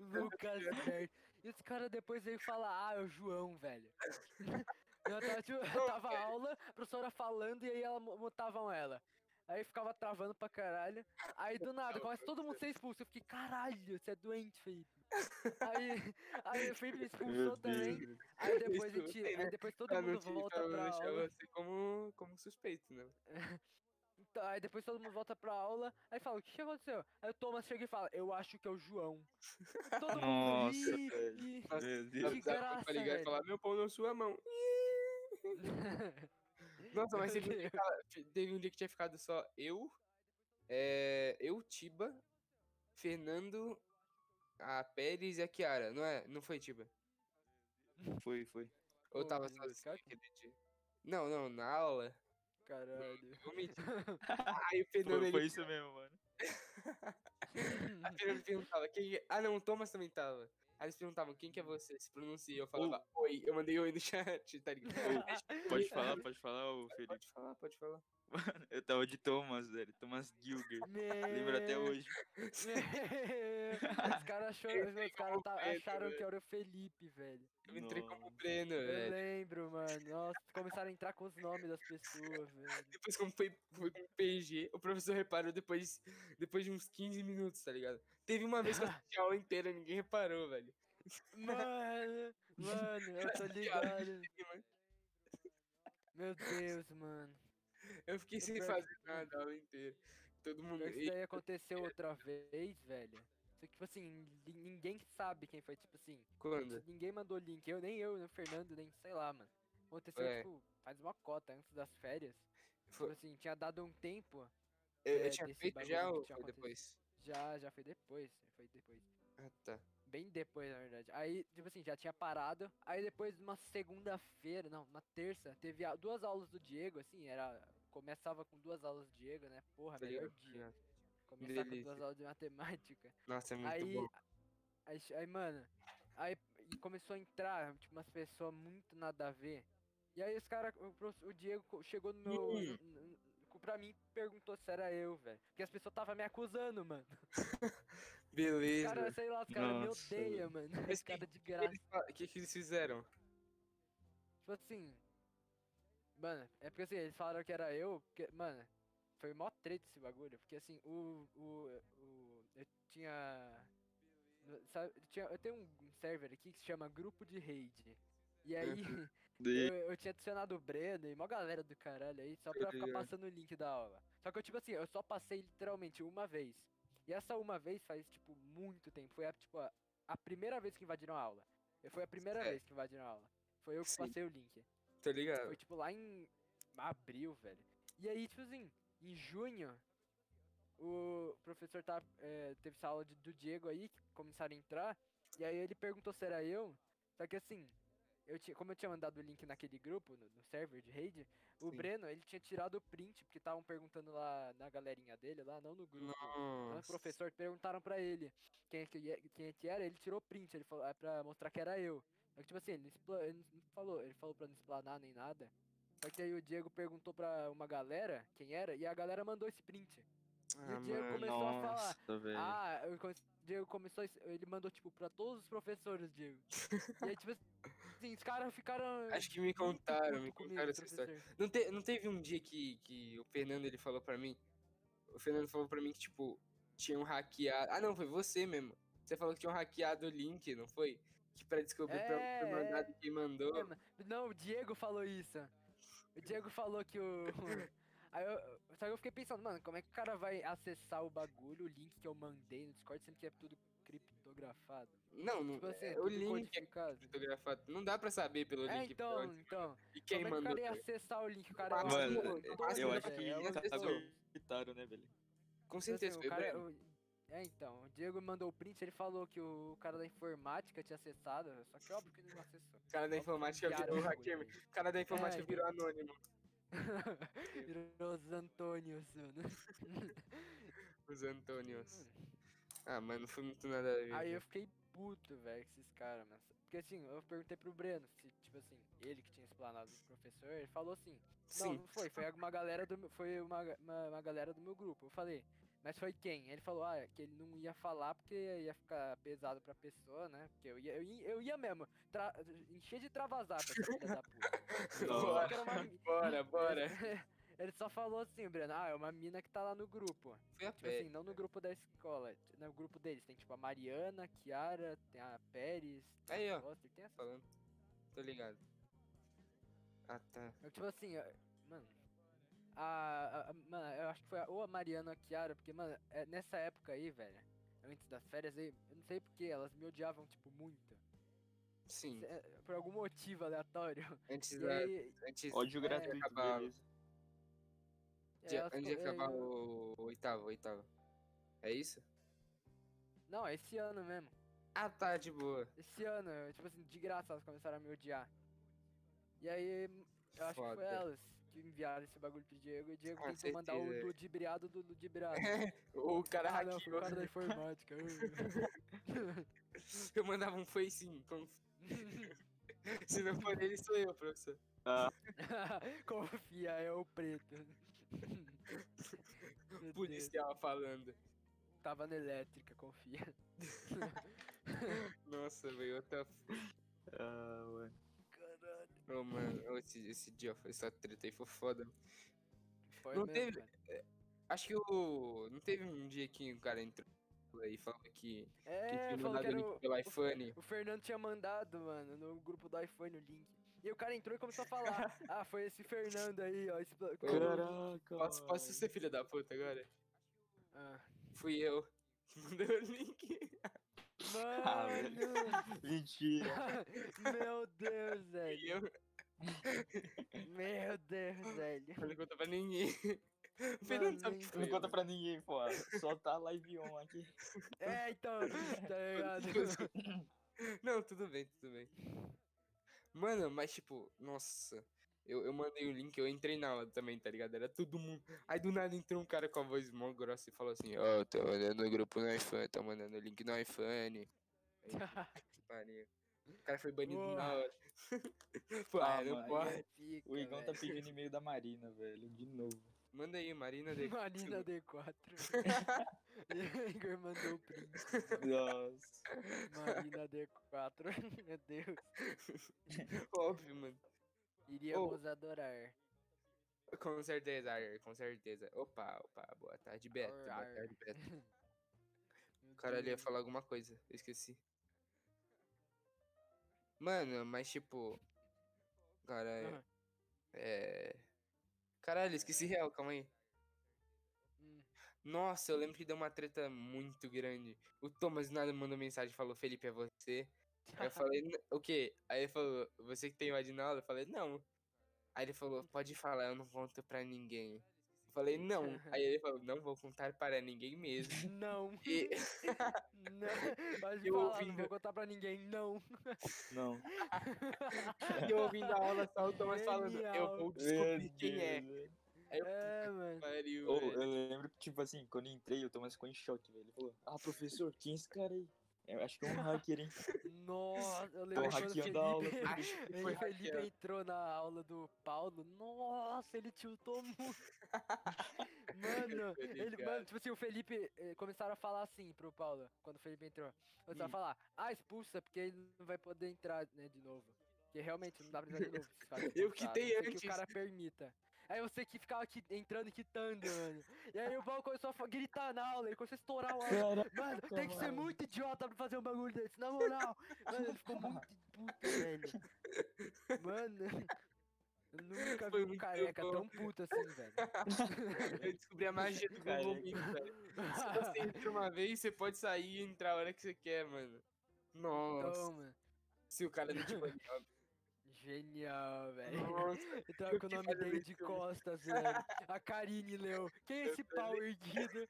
Lucas Bert. E os caras depois veio falar, ah, é o João, velho. Eu tava, tipo, tava aula, a professora falando e aí ela mutavam ela. Aí ficava travando pra caralho. Aí do nada, começa todo mundo ser expulso. Eu fiquei, caralho, você é doente, Felipe. Aí, aí o Felipe me expulsou também. Aí depois, a gente, né? aí depois todo mundo volta pra aula. você como, como suspeito, né? Então, aí depois todo mundo volta pra aula. Aí fala, o que, que aconteceu? Aí o Thomas chega e fala, eu acho que é o João. Todo mundo Nossa, ri, e- Dá- Deus. Que pra graça, ligar e velho. falar, meu pão na sua mão. Nossa, mas teve um, dia que tava- teve um dia que tinha ficado só eu, é, eu, Tiba, Fernando, a Pérez e a Kiara, não é? Não foi, Tiba? Foi, foi. Ou Ô, tava aquele dia? Não, não, na aula. Caralho. Eu menti. Aí o Fernando, Foi, ele, foi isso mesmo, mano. a Fernando perguntava, quem é? Ah, não, o Thomas também tava. Aí eles perguntavam, quem que é você? Se pronuncia. Eu falava, oi. Eu mandei oi no chat, tá ligado? Pode falar, pode falar, ô Felipe. Pode falar, pode falar. Eu tava de Thomas, velho. Thomas Gilger. Lembro até Meu- hoje. Os caras Eu entrei os caras tá- como Pedro, acharam que era o Felipe, velho. Eu entrei como Nossa. Breno, Eu velho. lembro, mano. Nossa, começaram a entrar com os nomes das pessoas, velho. Depois, como foi, foi com PG, o professor reparou depois, depois de uns 15 minutos, tá ligado? Teve uma vez que eu assisti a aula inteira e ninguém reparou, velho. Mano, mano, eu tô ligado. Meu Deus, mano. Eu fiquei sem fazer nada a aula inteira. Todo mundo. Isso daí aconteceu outra vez, velho. Só que, tipo assim, ni- ninguém sabe quem foi, tipo assim. Quando? Ninguém mandou link. Eu, nem eu, nem o Fernando, nem sei lá, mano. Aconteceu, É. tipo, faz uma cota antes das férias. Foi- Tipo assim, tinha dado um tempo. Eu, eu é, tinha desse feito já ou tinha foi depois? Já, já foi depois. Foi depois. Ah, tá. Bem depois, na verdade. Aí, tipo assim, já tinha parado. Aí depois, numa segunda-feira, não, uma terça, teve duas aulas do Diego, assim, era. Começava com duas aulas do Diego, né? Porra, melhor dia. Começar com duas aulas de matemática. Nossa, é muito Aí, bom. aí, aí, mano, aí começou a entrar, tipo, umas pessoas muito nada a ver. E aí os caras, o, o Diego chegou no meu. Pra mim, perguntou se era eu, velho. Porque as pessoas tava me acusando, mano. Os Beleza. caras, sei lá, os caras me odeiam, mano. Mas Os caras de O graça. que, eles fa- que que eles fizeram? Tipo assim. Mano, é porque assim, eles falaram que era eu, porque, mano, foi mó treta esse bagulho. Porque assim, o. o, o eu tinha. sabe, tinha, eu tenho um server aqui que se chama Grupo de Raid. E aí, De... eu, eu tinha adicionado o Breno e uma galera do caralho aí, só pra ficar passando o link da aula. Só que eu, tipo assim, eu só passei literalmente uma vez. E essa uma vez faz, tipo, muito tempo. Foi, a, tipo, a, a primeira vez que invadiram a aula. Foi a primeira Sério? vez que invadiram a aula. Foi eu que Sim. passei o link. Tô ligado. Foi tipo lá em abril, velho. E aí, tipo assim, em junho, o professor tá, é, teve essa aula de- do Diego aí, que começaram a entrar. E aí ele perguntou se era eu. Só que assim, eu tinha, como eu tinha mandado o link naquele grupo, no, no server de raid, o Sim. Breno, ele tinha tirado o print, porque estavam perguntando lá na galerinha dele, lá, não no grupo. No Nossa. professor, perguntaram pra ele quem é que, quem é que era, ele tirou o print, ele falou, é pra mostrar que era eu. Só que, tipo assim, ele não, ele não falou, ele falou pra não explanar nem nada. Só que aí o Diego perguntou pra uma galera quem era, e a galera mandou esse print. Ah, o Diego mano. começou a falar. Nossa, velho. Ah, o Diego começou, ele mandou, tipo, pra todos os professores, Diego. e aí, tipo assim, os caras ficaram. Acho que me contaram, me contaram essa história. Não, te- não teve um dia que, que o Fernando ele falou pra mim? O Fernando falou pra mim que, tipo, tinham hackeado. Ah, não, foi você mesmo. Você falou que tinham hackeado o link, não foi? Que pra descobrir pra É, pra mandar é. quem mandou. É, ma- Não, o Diego falou isso. O Diego falou que o. Aí eu, só que eu fiquei pensando, mano, como é que o cara vai acessar o bagulho, o link que eu mandei no Discord, sendo que é tudo criptografado? Não, não Tipo assim, é, é o link é criptografado. Não dá pra saber pelo É, link então, então. e quem como é que o mandou. cara ia tá acessar o link? O cara é Mano, Mano, doido, eu acho que é pessoa- doido. habilitaram, né, velho? Com Tipo certeza assim, foi o cara, Breno. o- É, então, o Diego mandou o print, ele falou que o cara da informática tinha acessado, só que óbvio que ele não acessou. O cara da informática virou hacker. O cara da informática É, virou anônimo. Virou os Antônios, mano. Os Antônios. Ah, mano, não foi muito nada a ver. Aí velho. eu fiquei puto, velho, com esses caras, mano. Porque assim, eu perguntei pro Breno se, tipo assim, ele que tinha explanado o professor, ele falou assim, não, Sim. não foi, foi uma galera do meu, foi uma, uma, uma galera do meu grupo. Eu falei, mas foi quem? Ele falou, ah, que ele não ia falar porque ia ficar pesado pra pessoa, né? Porque eu ia, eu ia, eu ia mesmo, tra encher de travasar pra filha da puta. Mi- Bora, bora. Ele só falou assim, Breno, ah, é uma mina que tá lá no grupo. Foi a Tipo pé. assim, não no grupo da escola. No grupo deles tem tipo a Mariana, a Kiara, tem a Pérez, tem Aí, a ó. Foster, tem essa. Falando. Tô ligado. Ah, tá. Eu, tipo assim, mano. A, a- a- mano, eu acho que foi a- ou a Mariana ou a Kiara, porque, mano, é, nessa época aí, velho, antes das férias aí, eu não sei porque elas me odiavam, tipo, muito. Sim. Por algum motivo aleatório. Antes E da. aí, Antes, Ódio É, gratuito, acabar. beleza. Elas antes de acabar o, o oitavo, oitavo. É isso? Não, esse ano mesmo. Ah, tá, de boa. Esse ano, tipo assim, de graça elas começaram a me odiar. E aí, eu acho que foi elas que enviaram esse bagulho pro Diego. E o Diego Com tentou mandar o ludibriado do ludibriado. O cara ah, não, foi o cara da informática. Eu mandava um sim. como- Se não for ele, sou eu, professor. Ah, Confia, é o preto. Meu Deus, Policial falando. Tava na elétrica, confia. Nossa, velho, outra. ah, ué. Caralho. Ô, mano, esse, esse dia, foi- essa treta aí foi foda. Foi Não mesmo, teve- velho. Acho que o. Não teve um dia que o cara entrou aí e falou que. que É, tinha falou que mandado era link o, pelo o- iPhone. o Fernando tinha mandado, mano, no grupo do iPhone o link. E o cara entrou e começou a falar. ah, foi esse Fernando aí, ó. Esse... Caraca. Posso, posso ser filho da puta agora? Ah. Fui eu que mandei o link. Ah, velho. Mano! Mentira. Meu Deus, velho. eu. Meu Deus, velho. Não conta pra ninguém. O Fernando sabe nem Não conta pra ninguém, pô. Só tá live on aqui. É, então, tá ligado? Não, tudo bem, tudo bem. Mano, mas tipo, nossa. Eu, eu mandei o link, eu entrei na aula também, tá ligado? Era todo mundo. Aí do nada entrou um cara com a voz mó grossa e falou assim: Ó, tô mandando o grupo no iPhone, tô mandando o link no iPhone. Aí, pariu. O cara foi banido na Boa. hora. Pô, Ah, não mano, pode. O Igão tá pedindo e-mail da Marina, velho. De novo. Manda aí, Marina de. Marina D4. Igor mandou o print. Nossa. Marina D4. Meu Deus. Óbvio, mano. Iríamos adorar. Com certeza, Arthur, com certeza. Opa, opa, boa tarde, Beto. Boa Ar. tarde, Beto. Meu Caralho, ia falar alguma coisa, eu esqueci. Mano, mas tipo. Caralho. Aham. É. Caralho, esqueci real, calma aí. Hum. Nossa, eu lembro que deu uma treta muito grande. O Thomas nada mandou mensagem e falou: Felipe, é você? Aí eu falei: "N- O quê? Aí ele falou: Você que tem na aula? Eu falei: Não. Aí ele falou: Pode falar, eu não conto pra ninguém. Eu falei: Não. Aí ele falou: Não vou contar para ninguém mesmo. Não. E não. Pode Eu falar, não ouvindo- vou contar pra ninguém, não. Não. eu ouvindo a aula só o Thomas falando: Eu vou descobrir quem é. Aí eu, É, mano. pariu, velho. eu lembro que, tipo assim, quando eu entrei, o Thomas ficou em choque, velho. Ele falou, ah, professor, quem é esse cara aí? Eu acho que é um hacker, hein? Nossa, eu lembro quando o hackeando a aula. Felipe, que foi o Felipe entrou na aula do Paulo. Nossa, ele tiltou muito. Mano, ele, mano, tipo assim, o Felipe eh, começaram a falar assim pro Paulo, quando o Felipe entrou. Começaram a Hum. falar, ah, expulsa, porque ele não vai poder entrar, né, de novo. Porque realmente não dá pra entrar de novo. Eu quitei antes. que o cara permita. Aí você que ficava aqui, entrando e quitando, mano. E aí o Paulo começou a gritar na aula, ele começou a estourar o aula. Mano, tem que ser muito idiota pra fazer um bagulho desse, na moral. Mano, ele ficou muito puto, velho. Mano, eu nunca Foi vi um careca bom. tão puto assim, velho. Eu descobri a magia do Google. Meet, velho. Se você entra uma vez, você pode sair e entrar a hora que você quer, mano. Nossa. Mano, Se o cara não te óbvio. genial, velho. Com o nome dele isso, de costas, velho. A Karine leu. Quem é esse pau erguido?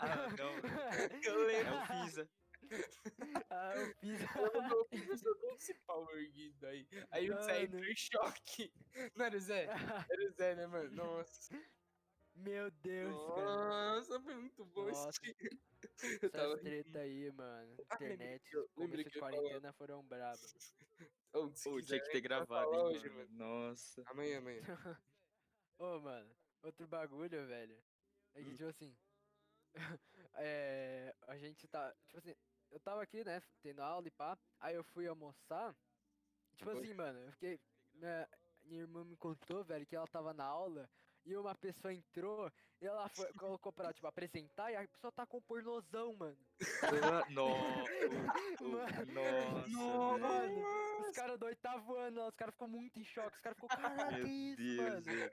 Ah, não. Eu lembro. É o Pisa. ah, eu fiz. Eu não como esse pau erguido aí? Aí o Zé Mano. entrou em choque. Não era o Zé? Era o Zé, né, mano? Nossa. Meu Deus, cara. Nossa, foi muito bom Nossa. esse dia. Eu Essas treta aí, mano. Ah, Internet, lembrei começo de falar. quarentena foram brabas. Ô, se Pô, quiser, tinha que ter gravado, hein, hoje, mano. Nossa. Amanhã, amanhã. Ô, mano, outro bagulho, velho. É que, Hum. tipo assim. é. A gente tá. Tipo assim, eu tava aqui, né? Tendo aula e pá. Aí eu fui almoçar. Tipo Oi. assim, mano, eu fiquei. Minha, minha irmã me contou, velho, que ela tava na aula. E uma pessoa entrou e ela foi, colocou pra, tipo, apresentar e a pessoa tá com pornozão, mano. No... Mano, Nossa. Mano, os caras do oitavo ano, lá, os caras ficou muito em choque. Os caras ficou, caralho, isso, Deus, mano? velho.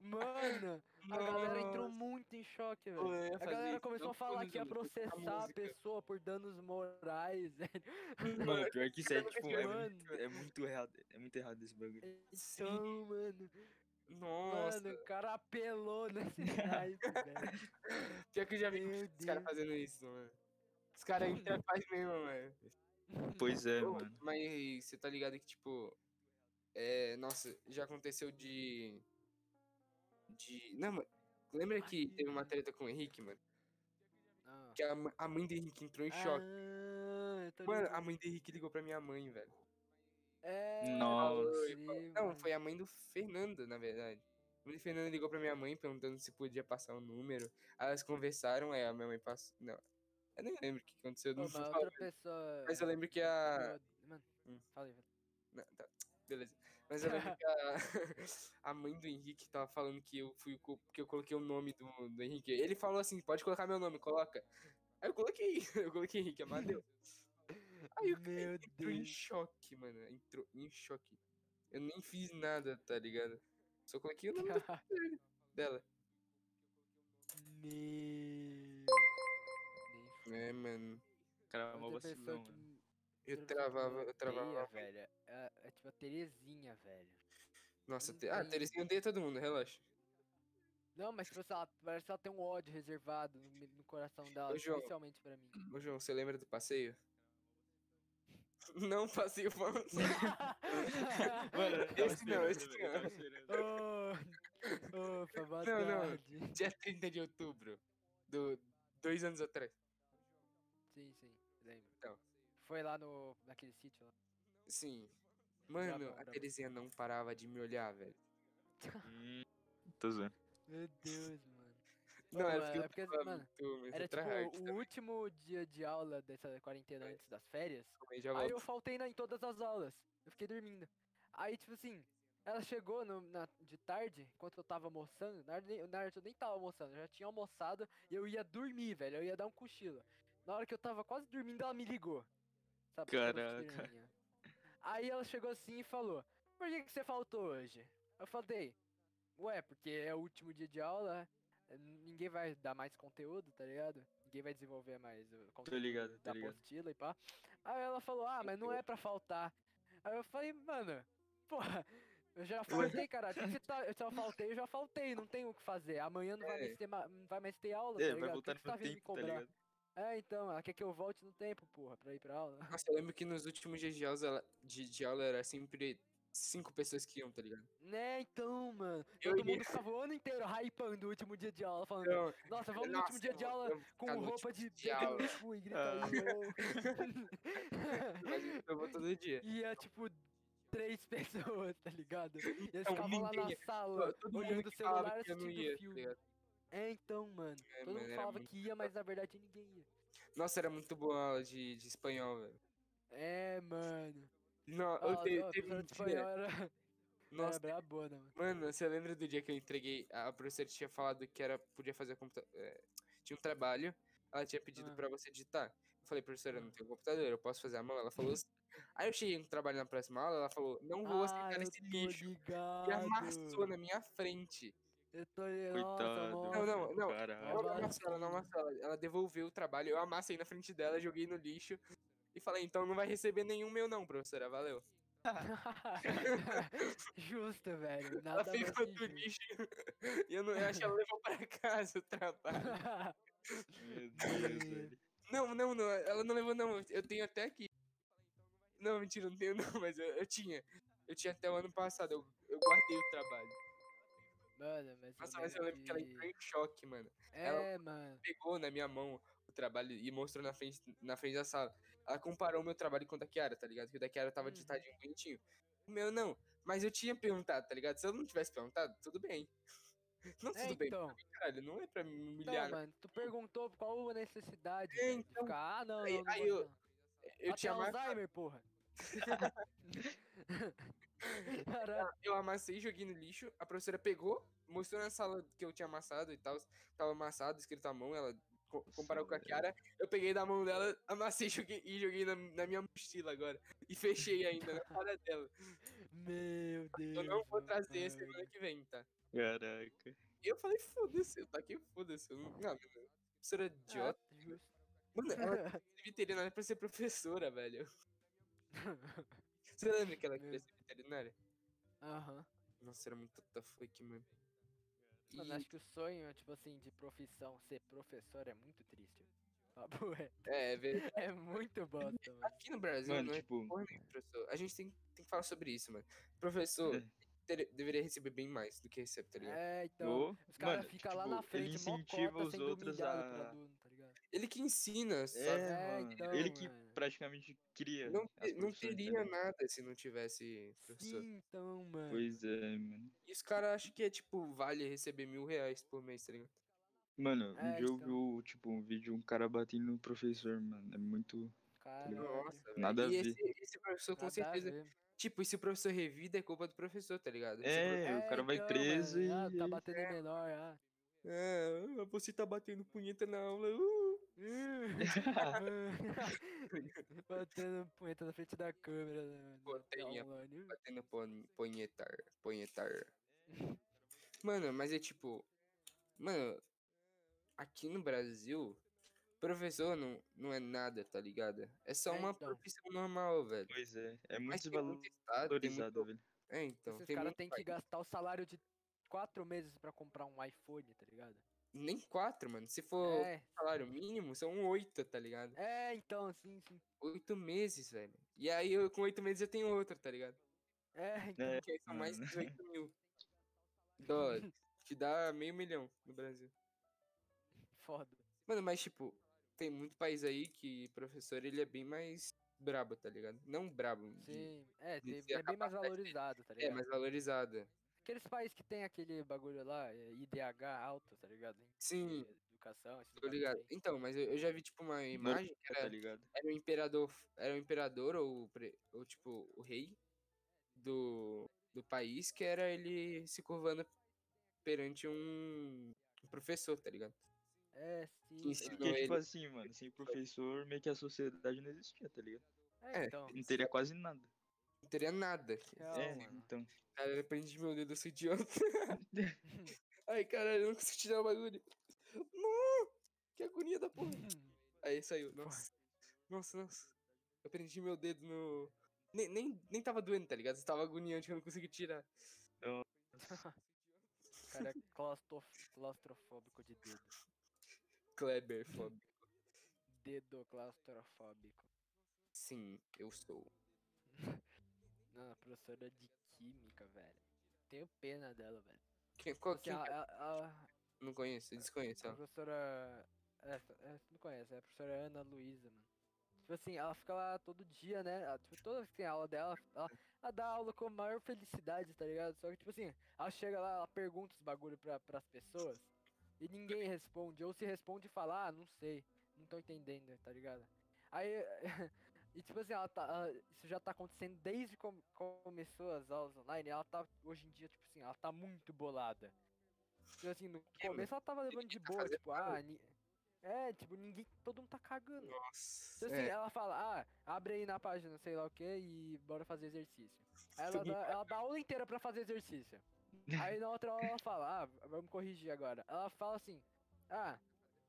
Mano, a galera entrou muito em choque, Pô, velho. A galera começou a falar que ia processar a pessoa por danos morais, velho. Mano, pior que isso é, tipo, é, muito, é muito errado. É muito errado esse bagulho. Então, mano. Nossa. Mano, o cara apelou nesse naipe, velho. Pior que eu já vi Meu os caras fazendo isso, mano. Os caras entram e fazem mesmo, mano. Pois é, Ô, mano. Mas você tá ligado que, tipo. É. Nossa, já aconteceu de. De. Não, mano. Lembra que teve uma treta com o Henrique, mano? Ah. Que a, a mãe do Henrique entrou em choque. Ah, tô Mano, a mãe do Henrique ligou pra minha mãe, velho. É, Nossa. Não, mano. foi a mãe do Fernando, na verdade. A mãe do Fernando ligou pra minha mãe perguntando se podia passar o número. Aí elas conversaram, aí a minha mãe passou. Não. Eu nem lembro o que aconteceu. Não outra pessoa. mas eu lembro que a. Mano, Hum. fala aí, velho. Não, tá, beleza. Mas eu lembro que a, a mãe do Henrique tava falando que eu fui que eu coloquei o nome do, do Henrique. Ele falou assim, pode colocar meu nome, coloca. Aí eu coloquei, eu coloquei Henrique Amadeu. Aí o cara entrou em Deus. choque, mano. Entrou em choque. Eu nem fiz nada, tá ligado? Só coloquei o nome dela. Meu. É, mano. Cara, é uma vacilão, que mano. Eu travava, eu travava. velho. É, é tipo a Terezinha, velho. Nossa, te... ah, Terezinha odeia todo mundo, relaxa. Não, mas tipo ela, parece que ela tem um ódio reservado no, no coração dela, Ô, João. especialmente pra mim. Ô, João, você lembra do passeio? Não, passeio falando. Mano, Esse não, esse não. Opa, boa Não, não. Dia 30 de outubro. Do dois anos atrás. Sim, sim, lembro. Então. Foi lá no, naquele sítio lá. Sim. Mano, a. Terezinha não parava de me olhar, velho. Tô zoando. Meu Deus, mano. Não, Ô, é porque eu é porque, mano, muito, muito Era tipo o também. último dia de aula dessa quarentena antes das férias. Já Aí eu faltei na, em todas as aulas. Eu fiquei dormindo. Aí, tipo assim, Ela chegou no- na- de tarde, enquanto eu tava almoçando. Na verdade, na verdade, eu nem tava almoçando, eu já tinha almoçado e eu ia dormir, velho. Eu ia dar um cochilo. Na hora que eu tava quase dormindo, ela me ligou. Sabe? toda Caraca. Aí ela chegou assim e falou: Por que, que você faltou hoje? Eu falei: Ué, porque é o último dia de aula, eh, ninguém vai dar mais conteúdo, tá ligado? Ninguém vai desenvolver mais o Tô conteúdo ligado, tô da ligado. apostila e pá. Aí ela falou, ah, mas não é pra faltar. Aí eu falei, mano, porra, eu já faltei, cara. que você tá, eu só faltei, eu já faltei, não tem o que fazer. Amanhã não vai, É. mais, ter, não vai mais ter aula, tá É, ligado? vai voltar que que tá no vindo me tempo, tá ligado? É, então, ela quer que eu volte no tempo, porra, pra ir pra aula. Nossa, eu lembro que nos últimos dias de aula, de, de aula era sempre cinco pessoas que iam, tá ligado? Né, então, mano. Eu Todo ia- mundo ficava o ano inteiro hypando o último dia de aula, falando, Então, nossa, vamos no nossa, último dia de eu- aula eu com no roupa de, dia de aula. cu e grita Ah. eu vou todo dia. E é tipo três pessoas, tá ligado? E eles Não, ficavam lá na sala, olhando o celular eu assistindo ia, tá filme. ligado? É, então, mano. É, Todo mano, mundo era falava muito que ia, mas na verdade ninguém ia. Nossa, era muito boa a aula de, de espanhol, velho. É, mano. Não, Ah, eu te- não, teve um dia. era, era Nossa, brabona, mano. mano, você lembra do dia que eu entreguei? A professora tinha falado que era, podia fazer computador. tinha um trabalho, ela tinha pedido Ah. pra você digitar. Eu falei, professora, eu não Ah. tenho computador, eu posso fazer a mão? Ela falou. "Sim." Aí eu cheguei no trabalho na próxima aula, ela falou, não vou Ah, aceitar eu esse lixo. ligado. E amassou na minha frente. Eu tô Coitado. Nossa, Não, não, não. Ela não Amassou. amassou, ela não amassou. Ela, ela devolveu o trabalho, eu amassei na frente dela, joguei no lixo. E falei, então não vai receber nenhum meu não, professora, valeu. Justo, velho. Ela Nada mais ficou do lixo. E eu, não, eu acho que ela levou pra casa o trabalho. Meu Deus, velho. Não, não, não, ela não levou não, eu tenho até aqui. Não, mentira, não tenho não, mas eu, eu tinha. Eu tinha até o ano passado, eu, eu guardei o trabalho. Mano, mas Nossa, mas eu lembro que ela entrou em choque, mano. É, mano. Pegou na minha mão o trabalho e mostrou na frente, na frente da sala. Ela comparou o meu trabalho com o da Kiara, tá ligado? Que o da Kiara tava Uhum. digitadinho, bonitinho. O meu não. Mas eu tinha perguntado, tá ligado? Se eu não tivesse perguntado, tudo bem. Não É, tudo bem, então. caralho, não é pra me Então, humilhar. não. mano, tu perguntou qual a necessidade É, então. ficar, ah, não, Aí- não, não aí vou eu- não. Eu Ela tinha Alzheimer, porra. Caralho. eu amassei, joguei no lixo, a professora pegou, mostrou na sala que eu tinha amassado e tal, tava amassado, escrito à mão, ela co- comparou com a. Kiara, eu peguei da mão dela, amassei joguei, e joguei na, na minha mochila agora. E fechei ainda na cara dela. Meu Deus. Eu não vou trazer pai. semana que vem, tá? Caraca. E eu falei, foda-se, eu tá aqui, foda-se. Eu não... não, mano, professora idiota. Ah. Mano, ela é veterinária pra ser professora, velho. Você lembra que ela queria ser veterinária? Aham. Nossa, era muito fuck, mano. Mano, E- acho que o sonho, tipo assim, de profissão ser professor é muito triste. Papo reto. É, velho. É muito bosta, mano. Aqui no Brasil, Mano, não é tipo, porra nenhuma, professor. A gente tem, tem que falar sobre isso, mano. Professor É. ter- deveria receber bem mais do que recebe, tá ligado? É, então. Ô, Os caras mano, ficam lá tipo, na frente, ele incentiva os sendo outros a- aluno, tá? Ele que ensina, só É, É, mano. então, ele que mano. praticamente cria. não, não tá teria nada se não tivesse professor. Sim, então, mano. Pois é, mano. E os caras acham que é tipo, vale receber mil reais por mês, tá ligado? Mano, um É, dia eu então. vi, tipo, um vídeo de um cara batendo no professor, mano. É muito. Caralho. Nossa, velho. Nada a e ver. esse, esse professor com nada a certeza. Tipo, e se o professor revida, é culpa do professor, tá ligado? Se o É, o cara vai então, preso mano. e. Ah, tá aí- batendo em menor, ah. É, você tá batendo punheta na aula. uh. Batendo punheta na frente da câmera, né, online. Batendo punhetar. Punhetar. Mano, mas é tipo. Mano, aqui no Brasil, professor não, não é nada, tá ligado? É só É, uma então. profissão normal, velho. Pois é, é muito desvalorizado, muito... velho. É, então. Esses tem caras têm que gastar o salário de quatro meses pra comprar um iPhone, tá ligado? Nem quatro, mano. Se for É, salário mínimo, são oito, tá ligado? é, então, sim, sim. Oito meses, velho. E aí, eu, com oito meses, eu tenho outro, tá ligado? É, então. É, Que aí são mais mano. 18 mil dólares. Que dá meio milhão no Brasil. Foda. Mano, mas tipo, tem muito país aí que professor ele é bem mais brabo, tá ligado? Não brabo, de- Sim, é, de ter a é bem mais valorizado, tá é ligado? mais valorizada. Aqueles países que tem aquele bagulho lá, é, IDH alto, tá ligado? Sim, Educação, esses tô ligado. aí. Então, mas eu, eu já vi tipo uma imagem que tá era, ligado? era o imperador, era o imperador ou, ou tipo o rei do do país, que era ele se curvando perante um, um professor, tá ligado? É, Que sim. ensinou Porque, tipo assim, mano, sem professor, meio que a sociedade não existia, tá ligado? É, É. então. Não teria quase nada. Não teria nada. É, mano. então. Cara, ele prende meu dedo, eu sou idiota. Ai, caralho, eu não consigo tirar o bagulho. Não! Que agonia da porra. Aí saiu. Nossa. Nossa, nossa. Eu prendi meu dedo no. Nem, nem, nem tava doendo, tá ligado? Tava agoniante que eu não consegui tirar. O cara é claustrof... claustrofóbico de dedo. Kleber, fóbico. Dedo claustrofóbico. Sim, eu sou. Não, a professora de química, velho. Tenho pena dela, velho. Quem, qual, ela, que ela- ela- Não conheço, desconheço. a professora. Não conhece, é a professora Ana Luísa, mano. Tipo assim, ela fica lá todo dia, né? ela, tipo, toda vez que tem aula dela, ela, ela dá aula com a maior felicidade, tá ligado? Só que, tipo assim, ela chega lá, ela pergunta os bagulho pra, pras pessoas e ninguém responde. Ou se responde e fala, ah, não sei, não tô entendendo, tá ligado? Aí, e tipo assim, ela tá, ela- isso já tá acontecendo desde que começou as aulas online. Ela tá, hoje em dia, tipo assim, ela tá muito bolada. Tipo assim, no Que, mano? começo ela tava levando de tá boa, tipo, ah, é, tipo, ninguém, todo mundo tá cagando. Nossa. Então, assim, é, ela fala, ah, abre aí na página, sei lá o que, e bora fazer exercício. Aí ela dá, ela dá a aula inteira pra fazer exercício. Aí na outra aula ela fala, ah, vamos corrigir agora. Ela fala assim, ah,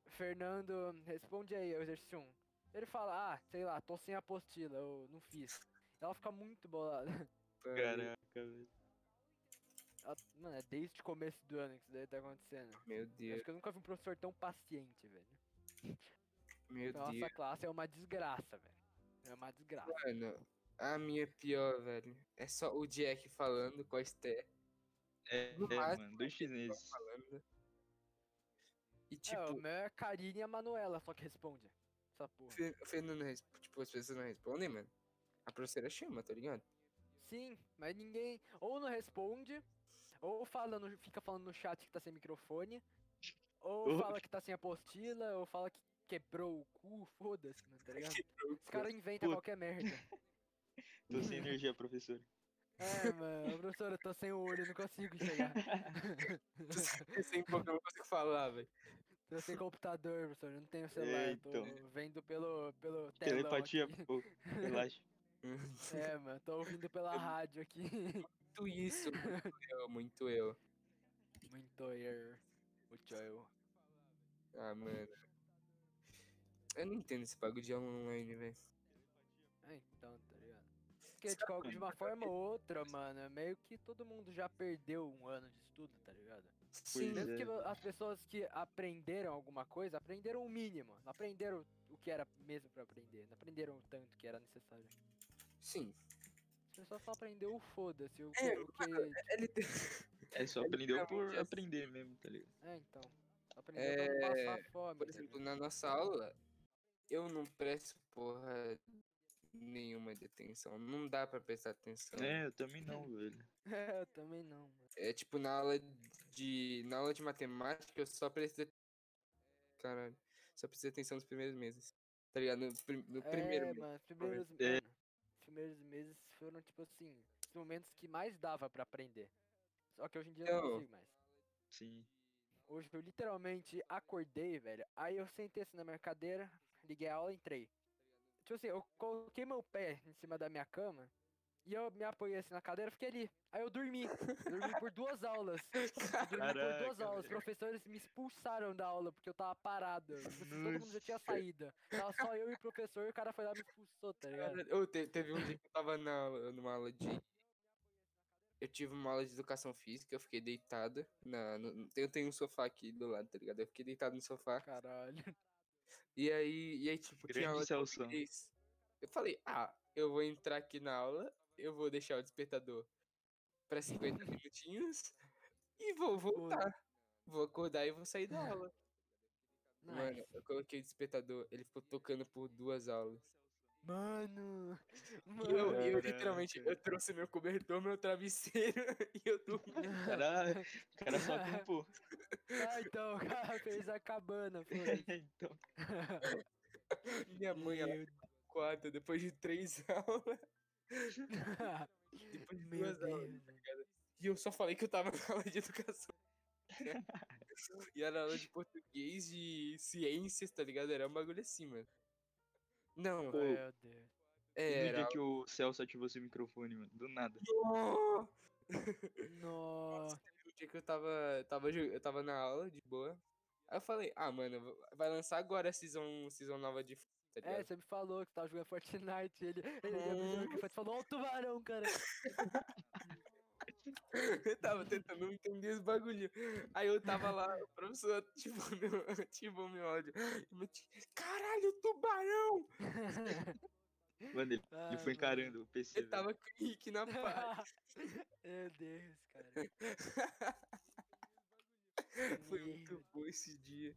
Fernando, responde aí o exercício 1. Ele fala, ah, sei lá, tô sem apostila, eu não fiz. Ela fica muito bolada. Caraca, velho. Mano, é desde o começo do ano que isso daí tá acontecendo. Meu Eu Deus, Acho que eu nunca vi um professor tão paciente, velho. meu Nossa Deus. classe é uma desgraça, velho. É uma desgraça. Mano, a minha pior, velho. É só o Jack falando com a Esther É, No é, máximo, mano, dois chineses. falando. E é, o tipo, meu é a Karine e a Manuela, só que responde. Essa porra. o Fernando não resp- tipo, as pessoas não respondem, mano. A professora chama, tá ligado? Sim, mas ninguém ou não responde, ou fala no- fica falando no chat que tá sem microfone, ou fala que tá sem apostila, ou fala que quebrou o cu, foda-se, mano, tá ligado? Os caras inventam qualquer merda. Tô sem energia, professor. É, mano, professora, eu tô sem o olho, não consigo enxergar. Sem boca, não consigo falar, velho. Tô sem computador, professor, eu não tenho celular, eu tô vendo pelo, pelo telão Telepatia, aqui. pô, relaxa. É, mano, tô ouvindo pela rádio aqui. Muito isso, muito eu, muito eu. Muito er. Muito eu. Ah, mano. Eu não entendo esse bagulho de aula online, velho. É, então, tá ligado? Porque, tipo, de uma forma ou outra, mano, meio que todo mundo já perdeu um ano de estudo, tá ligado? Sim, Pois Mesmo é. que as pessoas que aprenderam alguma coisa, aprenderam o mínimo. Não aprenderam o que era mesmo pra aprender. Não aprenderam o tanto que era necessário. sim. As pessoas só aprenderam o foda-se, o que... É, o que Ele tem... É só aprendeu por aprender mesmo, tá ligado? é, então. Aprendeu pra É, passar fome. Por tá exemplo, na nossa aula, eu não presto porra nenhuma de atenção. Não dá pra prestar atenção. É, eu também não, velho. É, eu também não, mano. É tipo na aula de. Na aula de matemática eu só prestei. Caralho. Só prestei atenção nos primeiros meses. Tá ligado? No, prim- no primeiro é, mês. mano, os primeiros, É. mano, os primeiros meses foram, tipo assim, os momentos que mais dava pra aprender. Só que hoje em dia eu não consigo mais. Sim. Hoje eu literalmente acordei, velho. Aí eu sentei assim na minha cadeira, liguei a aula e entrei. Tipo assim, eu coloquei meu pé em cima da minha cama e eu me apoiei assim na cadeira fiquei ali. Aí eu dormi. Dormi por duas aulas. Eu dormi por duas Caraca, aulas. Os professores me expulsaram da aula porque eu tava parado. Todo mundo já tinha saído. Tava só eu e o professor e o cara foi lá e me expulsou, tá ligado? Ô, te- teve um dia que eu tava na, numa aula de. Eu tive uma aula de educação física, eu fiquei deitado. Na, no, eu tenho um sofá aqui do lado, tá ligado? Eu fiquei deitado no sofá. Caralho. E aí, e aí tipo, tinha Grande aula de. Eu falei, ah, eu vou entrar aqui na aula, eu vou deixar o despertador pra 50 minutinhos e vou voltar. Vou acordar e vou sair da aula. Mano, eu coloquei o despertador, ele ficou tocando por duas aulas. Mano. E eu, Mano. eu literalmente, eu trouxe meu cobertor, meu travesseiro e eu dormi. Caralho, o cara só culpou. Ah, então, o cara fez a cabana, foda-se. então, Minha mãe, ela quarto depois de três aulas. Depois de Meu duas aulas, Deus. tá ligado? E eu só falei que eu tava na aula de educação. e era aula de português, de ciências, tá ligado? Era um bagulho assim, mano. Não, Pô, Meu Deus. é, no dia que o Celso ativou seu microfone, mano. Do nada. Oh! Nossa. Dia que eu tava, tava, eu tava na aula, de boa. Aí eu falei, ah, mano, vai lançar agora a season, season nova de. Tá É, você me falou que você tava jogando Fortnite. Ele, ele abriu o microfone e falou, ó o tubarão, cara. Eu tava tentando entender os bagulho. Aí eu tava lá, o professor ativou meu, ativou meu áudio. E meti, Caralho, tubarão! Mano, ele, Ah, ele foi mano. encarando o PC. Ele tava com o Rick na parte. Meu Deus, cara. Foi muito bom esse dia.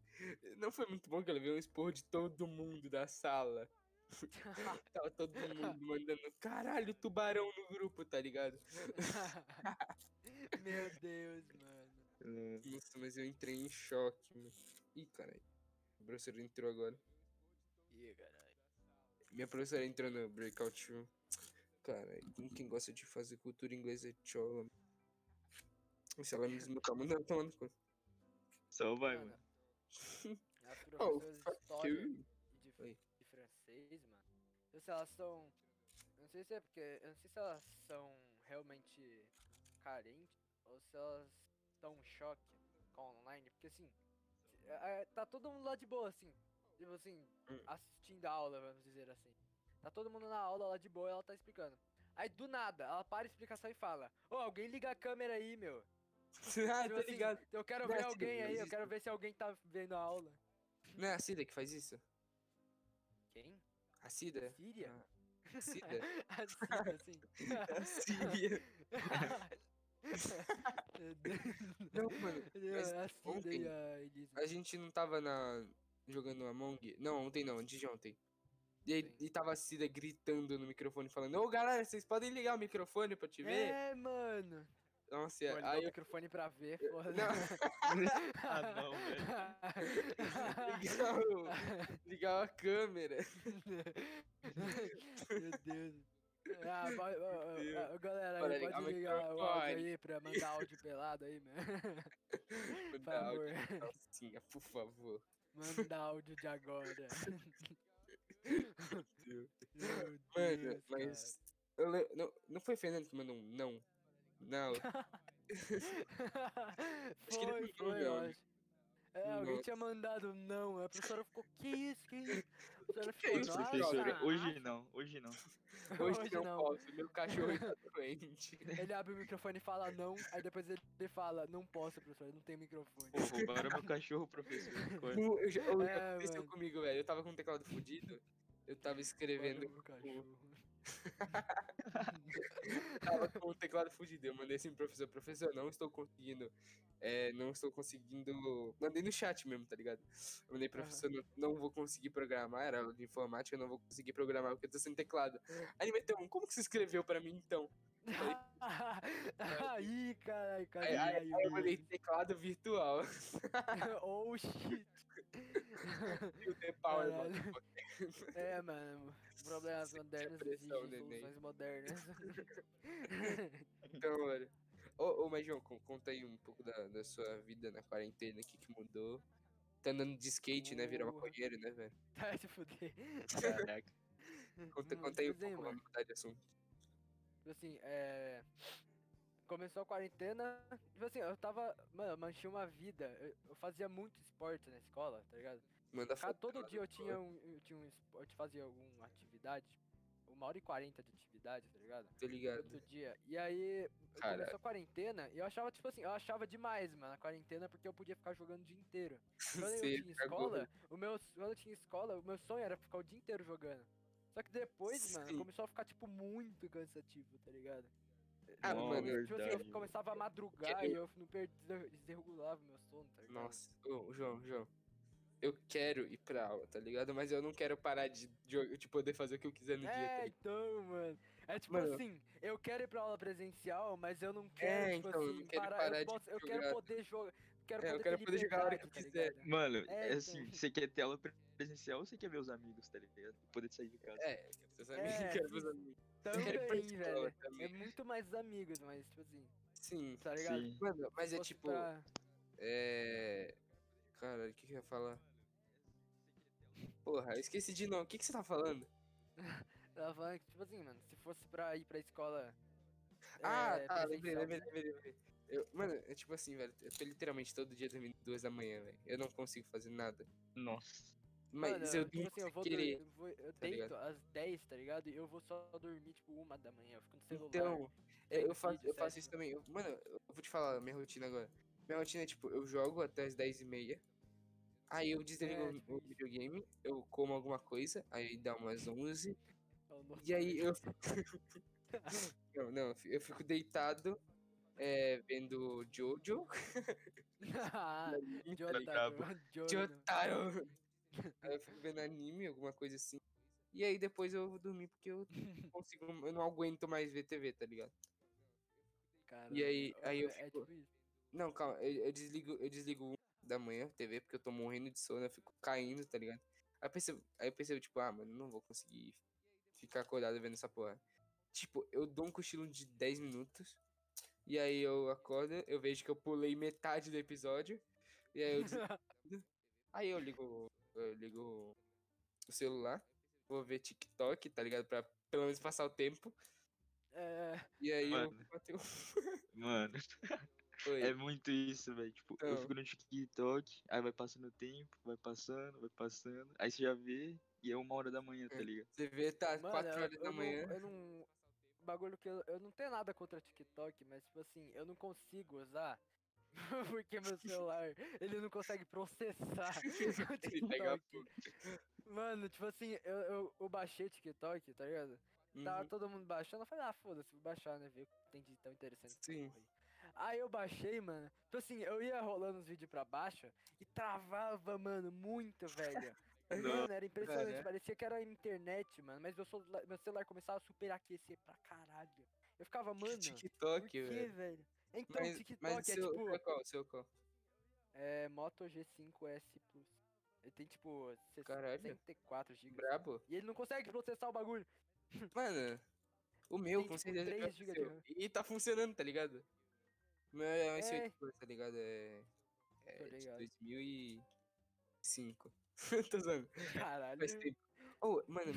Não foi muito bom que ele veio um esporro de todo mundo da sala. Tava todo mundo mandando caralho, tubarão no grupo, tá ligado? Meu Deus, mano. Nossa, mas eu entrei em choque, mano. Ih, caralho. O professor entrou agora. Ih, caralho. Minha professora entrou no breakout room. Cara, quem, gosta de fazer cultura inglesa é chola. Se ela me desmutar, manda tomar no cu. Só vai, Mano, mano. As Oh, professoras de história de, Oi. de francês, mano. Não sei se elas são. Não sei se é porque. Eu não sei se elas são realmente carentes ou se elas estão em choque com online. Porque assim. se- é, tá todo mundo lá de boa, assim. Tipo assim, Hum. assistindo a aula, vamos dizer assim. Tá todo mundo na aula lá de boa e ela tá explicando. Aí do nada, ela para a explicação e fala: Ô, alguém liga a câmera aí, meu. Ah, Tipo tô assim, ligado. eu quero Não ver alguém aí, eu quero ver se alguém tá vendo a aula. Não é a Cida que faz isso? Quem? A Cida? Síria? A Cida? A Síria, sim. a Síria. Meu Deus. Não, mano, mas a Cida ontem- e a Elisa. a gente não tava na... jogando Among... Não, ontem não, antes de ontem. E, aí- e tava a Cida gritando no microfone, falando Ô, galera, vocês podem ligar o microfone pra te ver? É, mano. Nossa, Pô, aí o microfone pra ver, foda. Não. Ah, não, velho. ligar, o- ligar a câmera. Meu Deus. Ah, pode, galera, ligar pode o ligar o áudio aí pra mandar áudio pelado aí, mano. Por favor. Calcinha, por favor. Manda áudio de agora. Deus. Meu Mano, Deus, mas. Eu não, não foi o Fernando que mandou um não. Não. Acho que ele foi, foi, eu não. acho. É, alguém Nossa. tinha mandado não, a professora ficou, que isso, que isso? A professora Que é isso, "Nossa, Professora, nossa." hoje não, hoje não. Hoje, Hoje não, não. posso, meu cachorro está doente. Ele abre o microfone e fala não, aí depois ele fala, não posso, professor, não tem microfone. Pô, roubaram meu cachorro, professor. Eu já, eu É, aconteceu mano. comigo, velho. Eu tava com o teclado fudido. Eu tava escrevendo. Tava com o teclado fudido. Eu mandei assim pro professor, professor, não estou conseguindo. é, não estou conseguindo. Mandei no chat mesmo, tá ligado? Eu mandei, professor, não, não vou conseguir programar. Era de informática, eu não vou conseguir programar porque eu tô sem teclado. Aí ele meteu um, como que você escreveu pra mim então? Aí, caralho, Aí, cara. aí, aí eu mandei teclado virtual. Oh shit. E o The Power, Caralho. mano. É, mano. Problemas modernos exigem soluções modernas. Então, olha. Ô, ô, mas João, con- conta aí um pouco da, da sua vida na quarentena, o que, que mudou. Tá andando de skate, né? Virar Porra. maconheiro, né, velho? Vai se fuder. Caraca. Conta, Hum, conta aí um pouco, mano. vamos mudar de assunto. Tipo assim, é. Começou a quarentena. Tipo assim, eu tava. Mano, eu mantinha uma vida. Eu, fazia muito esporte na escola, tá ligado? Manda Cada, todo dia eu tinha um. Eu tinha um esporte, fazia alguma atividade. tipo, Uma hora e quarenta de atividade, tá ligado? Tô ligado. Todo dia. E aí, Caralho. começou a quarentena e eu achava, tipo assim, eu achava demais, mano, a quarentena porque eu podia ficar jogando o dia inteiro. Quando eu tinha escola, o meu, quando eu tinha escola, o meu sonho era ficar o dia inteiro jogando. Só que depois, mano, Sim. começou a ficar, tipo, muito cansativo, tá ligado? Ah, Não, mano, tipo assim, eu começava a madrugar Quero- e eu não perdi, desregulava o meu sono, tá ligado? Nossa, ô, João, João. Eu quero ir pra aula, tá ligado? Mas eu não quero parar de, de, de poder fazer o que eu quiser no dia, tá É, então, mano. É tipo Mano. assim, eu quero ir pra aula presencial, mas eu não quero, tipo então, eu assim, quero parar. parar eu, de posso- eu quero poder jogar. Quero É, eu quero ter poder jogar a hora que eu tá quiser. ligado? Mano, É, é assim, então. você quer ter aula presencial ou você quer ver os amigos, tá ligado? Poder sair de casa. É, seus amigos, É, quero sim. meus amigos. Também, escola velho. É também. muito mais amigos, mas tipo assim. Sim. tá ligado? Sim. Mano, mas é tipo. pra- É. Caralho, o que, que eu ia falar? Porra, eu esqueci de novo. O que, que você tá falando? Tava falando que, tipo assim, mano, se fosse pra ir pra escola. ah, é, tá, lembrei, lembrei, lembrei, lembrei. Eu, mano, é tipo assim, velho. Eu tô literalmente todo dia dormindo duas da manhã, velho. Eu não consigo fazer nada. Nossa. Mas Mano, eu tipo assim, eu vou, querer. eu vou- eu tá ligado? deito às 10, tá ligado? E eu vou só dormir, tipo, uma da manhã. Eu fico no celular. Então, eu faço, vídeo, eu faço isso também. Eu- mano, eu vou te falar a minha rotina agora. Minha rotina é tipo, eu jogo até as 10h30. Aí eu desligo É, o- tipo o videogame, eu como alguma coisa, aí dá umas 11. Eu não- E aí eu. não, não, eu fi- eu fico deitado é, vendo Jojo. Ah, de Tá aí eu fico vendo anime, alguma coisa assim. E aí depois eu vou dormir porque eu não consigo, eu não aguento mais ver TV, tá ligado? E aí- aí eu é fico- tipo. Não, calma, eu, eu desligo, eu desligo da manhã TV porque eu tô morrendo de sono, eu fico caindo, tá ligado? Aí eu percebo, aí eu percebo tipo, ah, mano, não vou conseguir ficar acordado vendo essa porra. Tipo, eu dou um cochilo de 10 minutos, e aí eu acordo, eu vejo que eu pulei metade do episódio, e aí eu desligo, aí eu ligo, eu ligo o celular, vou ver TikTok, tá ligado? Pra pelo menos passar o tempo, É, e aí eu Mano. botei o... Mano, Oi. é muito isso, velho. Tipo, eu Então. fico no TikTok, aí vai passando o tempo, vai passando, vai passando. Aí você já vê e é uma hora da manhã, tá É. ligado? Você vê, tá mano, 4 eu- horas eu da não- manhã. Eu não. Bagulho que eu, eu não tenho nada contra TikTok, mas tipo assim, eu não consigo usar. Porque meu celular, ele não consegue processar o TikTok. Mano, tipo assim, eu, eu, eu baixei TikTok, tá ligado? Tava Uhum. todo mundo baixando, eu falei, ah, foda-se, vou baixar, né? Ver o que tem de tão interessante. Sim. aí. Eu baixei, mano. Tipo assim, eu ia rolando os vídeos pra baixo e travava, mano, muito, velho. Mano, era impressionante, Cara. parecia que era a internet, mano. Mas meu celular, meu celular começava a superaquecer pra caralho. Eu ficava, mano, por TikTok, que, velho. velho? Então, Mas, TikTok mas é seu, tipo. seu qual? Seu qual? É Moto G5S Plus. Ele tem tipo Caralho. 64 GB. Brabo? E ele não consegue processar o bagulho. Mano, o meu, Tem, com tipo, certeza. é 3 giga de seu. E tá funcionando, tá ligado? O meu é um É. S8 Plus, tá ligado? É. É Tô de ligado. 2005. Tô zoando. Caralho. Faz tempo. Oh, mano,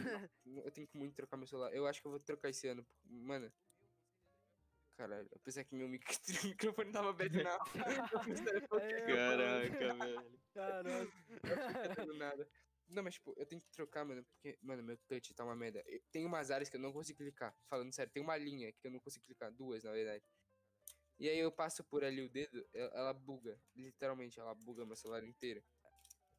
eu tenho que muito trocar meu celular. Eu acho que eu vou trocar esse ano. Mano. Caralho, apesar que meu mic- microfone tava aberto na eu pensei, É, Caraca, velho. Caralho. do nada. Não, mas tipo, eu tenho que trocar, mano, porque, mano, meu touch tá uma merda. Eu- Tem umas áreas que eu não consigo clicar. Falando sério, tem uma linha que eu não consigo clicar, duas, na verdade. E aí eu passo por ali o dedo, e- ela buga. Literalmente, ela buga meu celular inteiro.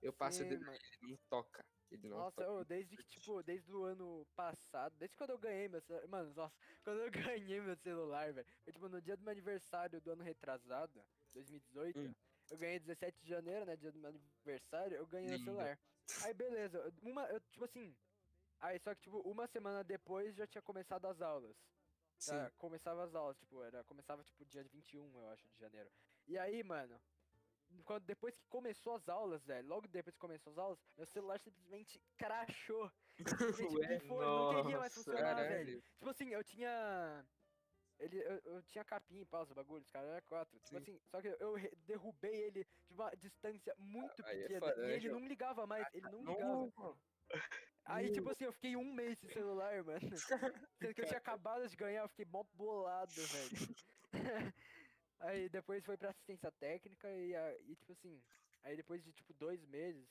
Eu passo o Sim, dedo mano. nele, ele não toca. Ele não Nossa, toca. ô, desde que, tipo, desde o ano passado, desde quando eu ganhei meu celular. Mano, nossa, quando eu ganhei meu celular, velho. Tipo no dia do meu aniversário do ano retrasado, 2018. Hum. Eu ganhei 17 de janeiro, né? Dia do meu aniversário, eu ganhei Lindo. celular. Aí beleza, eu- uma, eu, tipo assim. Aí só que, tipo, uma semana depois já tinha começado as aulas. Já começava as aulas, tipo, era, começava tipo dia 21, eu acho, de janeiro. E aí, mano, quando, depois que começou as aulas, velho, logo depois que começou as aulas, meu celular simplesmente crashou. Simplesmente Ué, pifou, não queria mais funcionar, velho. Caralho. Tipo assim, eu tinha. Ele, eu, eu tinha capinha e pausa, bagulho, os caras era quatro. Tipo Sim. assim, só que eu derrubei ele de uma distância muito é pequena. foda, e né, ele não ligava mais, ele não ligava. Não, Aí, tipo assim, eu fiquei um mês sem celular, mano. Sendo que eu tinha acabado de ganhar, eu fiquei mó bolado, velho. aí depois foi pra assistência técnica e, a- e tipo assim, aí depois de tipo dois meses,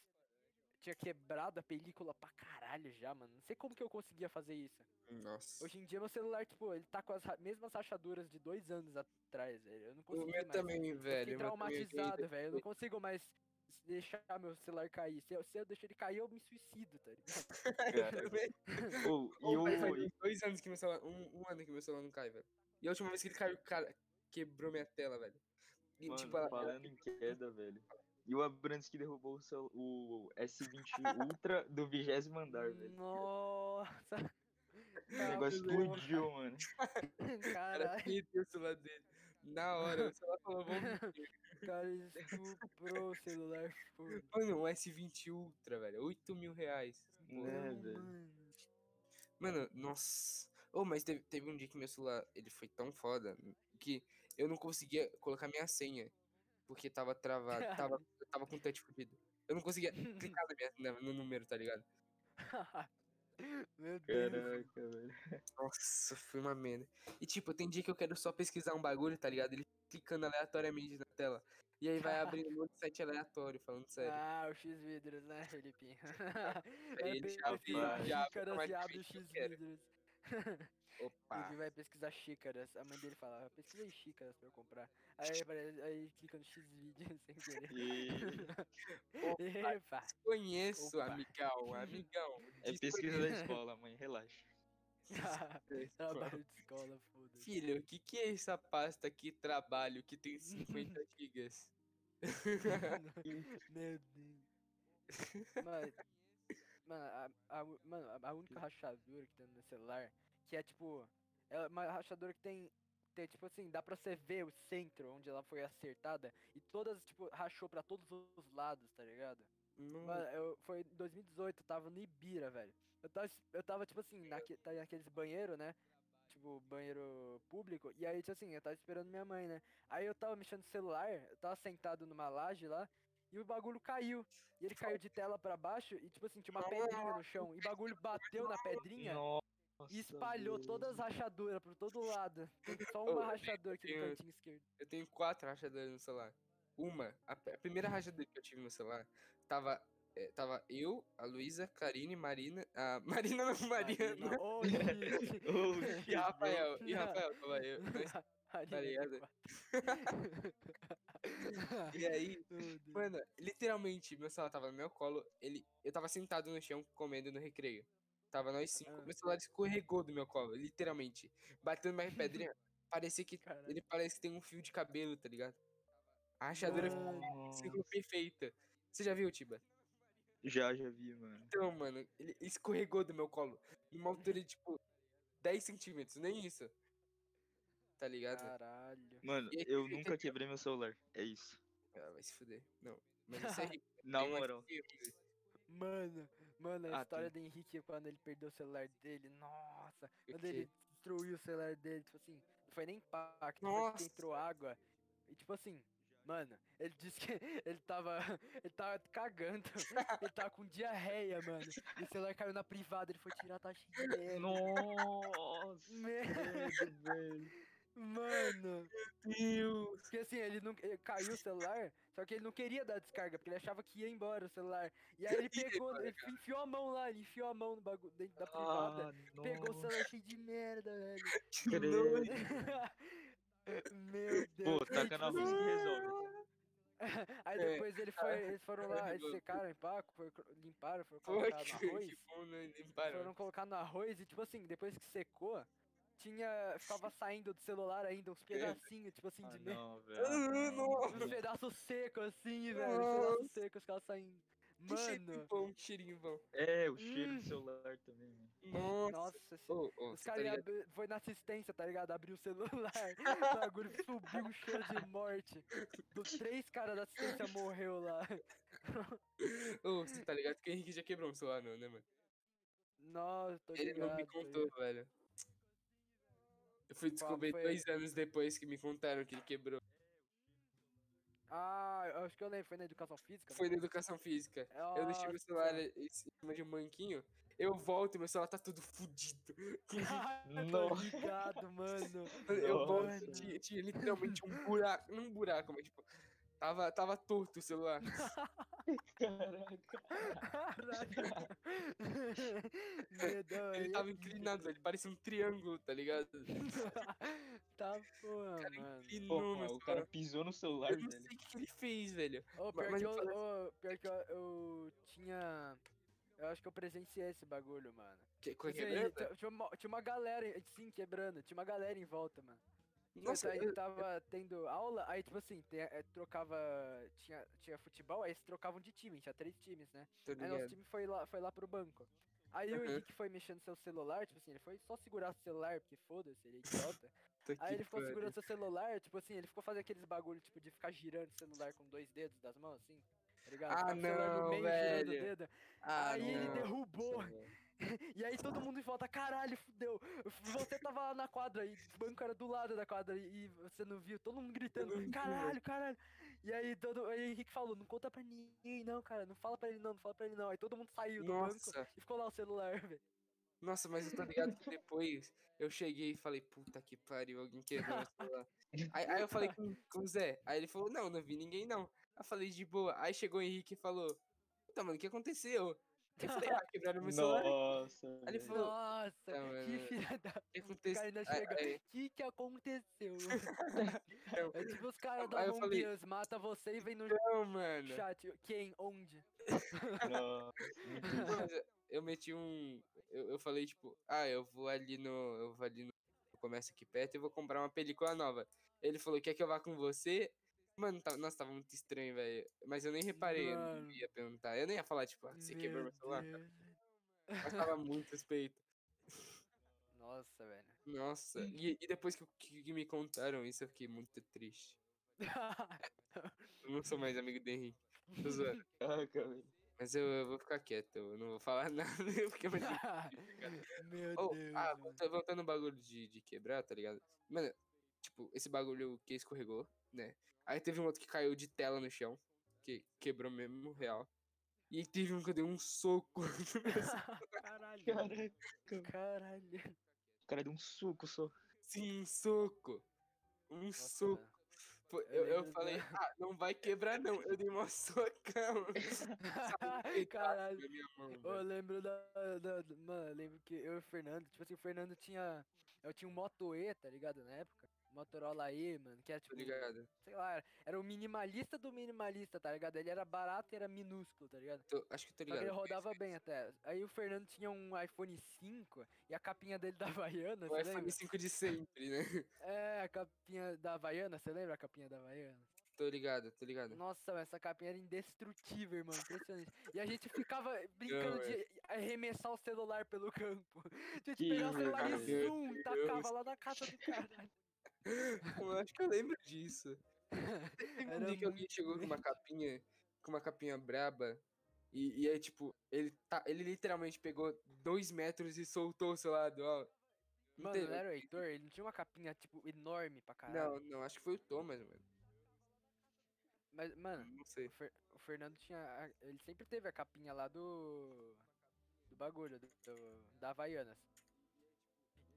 tinha quebrado a película pra caralho já, mano. Não sei como que eu conseguia fazer isso. Nossa. Hoje em dia meu celular, tipo, ele tá com as ra- mesmas rachaduras de dois anos atrás, velho. Eu não O consigo meu mais. também, Eu velho. fiquei o traumatizado, velho. Eu não consigo mais deixar meu celular cair. Se eu, se eu deixar ele cair, eu me suicido, tá ligado? Ô, e o. faz uns dois anos que meu celular. Um, um ano que meu celular não cai, velho. E a última vez que ele caiu, cara, quebrou minha tela, velho. E, Mano, tipo, ela, falando em queda, velho. E o Abrantes que derrubou o, cel- o S20 Ultra do vigésimo andar, velho. Nossa! O negócio explodiu, mano. cara, Caralho, perdeu o celular dele. Na hora, o celular falou, vamos. o cara estuprou o celular. foda. Mano, um S20 Ultra, velho. 8 mil reais. É, Não, velho. mano. Mano, nossa. Oh, mas teve, teve um dia que meu celular, ele foi tão foda que eu não conseguia colocar minha senha. Porque tava travado, tava, eu tava com o touch fudido. Eu não conseguia clicar na minha- no número, tá ligado? Meu Deus. Caraca, velho. Nossa, foi uma merda. E tipo, tem dia que eu quero só pesquisar um bagulho, tá ligado? Ele clicando aleatoriamente na tela. E aí vai abrindo um monte de site aleatório, falando sério. Ah, o X-Vidros, né, Felipinho? É ele bem já já e automaticamente abre o. X-Vidros. Opa. Ele vai pesquisar xícaras. A mãe dele fala, pesquisei xícaras pra eu comprar. Aí, apare- aí clica no X-Vídeos sem querer. E Epa! Conheço, Opa. amigão, amigão. é pesquisa da escola, mãe, relaxa. Trabalho de escola, foda-se. Filho, o que, que é essa pasta aqui, trabalho, que tem 50 gigas? Meu Deus. Mano, mano, a, a, mano, a- a única rachadura que tem no meu celular, que é tipo, é uma rachadura que tem, tem, tipo assim, dá pra você ver o centro onde ela foi acertada e todas, tipo, rachou pra todos os lados, tá ligado? Mano, eu, foi em 2018, eu tava no Ibira, velho. Eu tava, eu tava tipo assim, naque, tá naqueles banheiro, né? Tipo, banheiro público. E aí, tipo assim, eu tava esperando minha mãe, né? Aí eu tava mexendo no celular, eu tava sentado numa laje lá, e o bagulho caiu. E ele caiu de tela pra baixo, e tipo assim, tinha uma pedrinha no chão. E o bagulho bateu na pedrinha Nossa, e espalhou Deus. todas as rachaduras por todo lado. Tem só uma eu rachadura aqui no tenho- cantinho esquerdo. Eu tenho quatro rachaduras no celular. Uma, a, a primeira rachadura que eu tive no celular, tava, eh, tava eu, a Luísa, Karine, Marina. A Marina não, Mariana. Oh, shit. Oh, E Rafael, e Rafael, tava eu. Marina ligado? D4. E aí, mano, literalmente, meu celular tava no meu colo, ele, eu tava sentado no chão comendo no recreio. Tava nós cinco, Ah. meu celular escorregou do meu colo, literalmente. Batendo mais pedrinha, parecia que Caralho. ele parece que tem um fio de cabelo, tá ligado? A rachadura ficou perfeita. Você já viu, Tiba? Já, já vi, mano. Então, mano, ele escorregou do meu colo. Numa altura de, tipo, 10 centímetros, nem isso. Tá ligado? Caralho. Mano, aí, eu nunca quebrei meu celular. É isso. Ah, vai se fuder. Não. Mas isso é rico. Na moral. Mano, mano, a Ah, história do Henrique quando ele perdeu o celular dele, nossa, quando ele destruiu o celular dele, tipo assim, não foi nem impacto, Nossa. entrou água. E tipo assim, mano, ele disse que ele tava. Ele tava cagando. ele tava com diarreia, mano. E o celular caiu na privada, ele foi tirar tá cheio de. Nossa, Merda, velho. Mano, Deus. porque assim, ele não ele caiu o celular, só que ele não queria dar descarga, porque ele achava que ia embora o celular. E aí ele pegou, ele enfiou a mão lá, ele enfiou a mão no bagulho dentro da privada. Ah, Pegou o celular cheio de merda, velho. Que. Meu Deus. Pô, taca na luz que resolve. Aí É, depois ele foi, eles foram lá, eles secaram, empaco, foi, limparam, foram colocar no arroz. que bom, né? Limparam. Foram colocar no arroz e, tipo assim, depois que secou, tinha. Ficava saindo do celular ainda uns pedacinhos, tipo assim, Ah, de não, velho. Ah. Uns pedaços secos assim, velho. Uns pedaços secos ficavam saindo. Mano. cheirinho bom. É, o cheiro Hum. do celular também, mano. Nossa. Nossa. Ô, ô, Os tá caras ligado? foi na assistência, tá ligado? Abriu o celular, o bagulho subiu um cheiro de morte. Dos três caras da assistência morreu lá. Ô, você tá ligado que o Henrique já quebrou um celular, não, né, mano? Nossa, tô Ele não me contou, velho. Eu fui descobrir foi dois anos depois que me contaram que ele quebrou. Ah, eu acho que eu lembro, foi na educação física? Foi não na educação física. Eu deixei meu celular em cima de um banquinho. Eu volto e meu celular tá tudo fudido. Ah, Nossa. ligado, mano. Eu volto Nossa. e tinha, tinha literalmente um buraco. Não um buraco, mas tipo. Tava, tava torto o celular. Caraca. Medão, Ele tava inclinado, ele parecia um triângulo, tá ligado? Tá porra, cara mano. Pô, Inclinou mano, o cara pisou no celular, Eu não velho. sei o que, ele fez, velho. Ô, pior, mas que me eu, fala- ô, pior que eu, eu tinha. Eu acho que eu presenciei esse bagulho, mano. Que, com a Tipo assim, tinha, tinha uma, tinha uma galera, sim, quebrando. Tinha uma galera em volta, mano. Nossa, aí eu- tava tendo aula, aí tipo assim, tem- eh, trocava. Tinha, tinha futebol, aí eles trocavam de time, tinha três times, né? Aí nosso time foi lá, foi lá pro banco. Aí o Aham. Henrique foi mexendo seu celular, tipo assim, ele foi só segurar o celular, porque foda-se, ele é idiota. Aí ele ficou segurando seu celular, tipo assim, ele ficou fazendo aqueles bagulho, tipo, de ficar girando o celular com dois dedos das mãos, assim. Tá ligado? Ah, o não, meio, girando o velho. dedo. Ah, aí ele não. derrubou. E aí todo mundo em volta, caralho, fudeu. Você tava lá na quadra e o banco era do lado da quadra e você não viu, todo mundo gritando, caralho, caralho. E aí todo, aí o Henrique falou, não conta pra ninguém não, cara, não fala pra ele não, não fala pra ele não. Aí todo mundo saiu do banco Nossa, e ficou lá o celular, velho. nossa, mas eu tô ligado que depois eu cheguei e falei, puta que pariu, alguém quebrou o celular. Aí, aí eu falei com, com o Zé, aí ele falou, não, não vi ninguém não. Aí eu falei, de boa. Aí chegou o Henrique e falou, puta, mano, o que aconteceu? Eu falei, ah, quebraram meu celular. Nossa. Aí ele falou, Nossa, "Tá, que mano, filha da... o que aconteceu? ainda aí- o que que aconteceu? Eu- É tipo os caras da eu falei- Among Us, mata você e vem no Não, mano. chat, quem, onde? Nossa, eu- eu meti um. Eu, eu falei, tipo, ah, eu vou ali no. Eu vou ali no comércio aqui perto e vou comprar uma película nova. Ele falou, quer que eu vá com você? Mano, tá, nossa, tava muito estranho, velho. Mas eu nem reparei, eu Mano. não ia perguntar. Eu nem ia falar, tipo, ah, você quebrou meu celular. Deus. Mas tava muito suspeito. Nossa, velho. Nossa. E, e depois que, que- que me contaram isso, eu fiquei muito triste. Eu não sou mais amigo do Henrique. Tô zoando. Caraca, velho. Mas eu, eu vou ficar quieto, eu não vou falar nada, porque é muito Meu Oh, Deus. ah, voltando no bagulho de, de quebrar, tá ligado? Mano, tipo, esse bagulho que escorregou, né? Aí teve um outro que caiu de tela no chão, que quebrou mesmo, real. E teve um que eu dei um soco. Caralho. Caraca. Caralho. O cara deu um suco só. Sim, um soco. Um Nossa, soco. Pô, eu Eu, falei, da- ah, não vai quebrar não. Eu dei uma socão. Um Caralho. mão, Eu lembro da, da- da- Mano, eu lembro que eu e o Fernando, tipo assim, o Fernando tinha. Eu tinha um Moto E, tá ligado? Na época. Motorola E, mano, que era tipo. ligado. Sei lá, era, era o minimalista do minimalista, tá ligado? Ele era barato e era minúsculo, tá ligado? Tô- acho que tô Só ligado. ele rodava bem até. Aí o Fernando tinha um iPhone 5 e a capinha dele da Havaiana, O iPhone lembra? 5 de sempre, né? É, a capinha da Havaiana, você lembra a capinha da Havaiana? Tô ligado, tô ligado. Nossa, essa capinha era indestrutível, irmão, impressionante. E a gente ficava brincando Não, de arremessar o celular pelo campo. A gente Que pegava o celular e zoom, Deus. tacava lá na casa do caralho. Eu acho que eu lembro disso. Teve um dia que alguém chegou com uma capinha, com uma capinha braba, e, e aí, tipo, ele, tá, ele literalmente pegou dois metros e soltou o seu lado, ó. Mano, teve- não era o Heitor? Ele não tinha uma capinha, tipo, enorme pra caralho. Não, não, acho que foi o Thomas, mano. Mas, mano, Não o, sei. Fer- o Fernando tinha. Ele sempre teve a capinha lá do. Do bagulho, do, do- da Havaianas.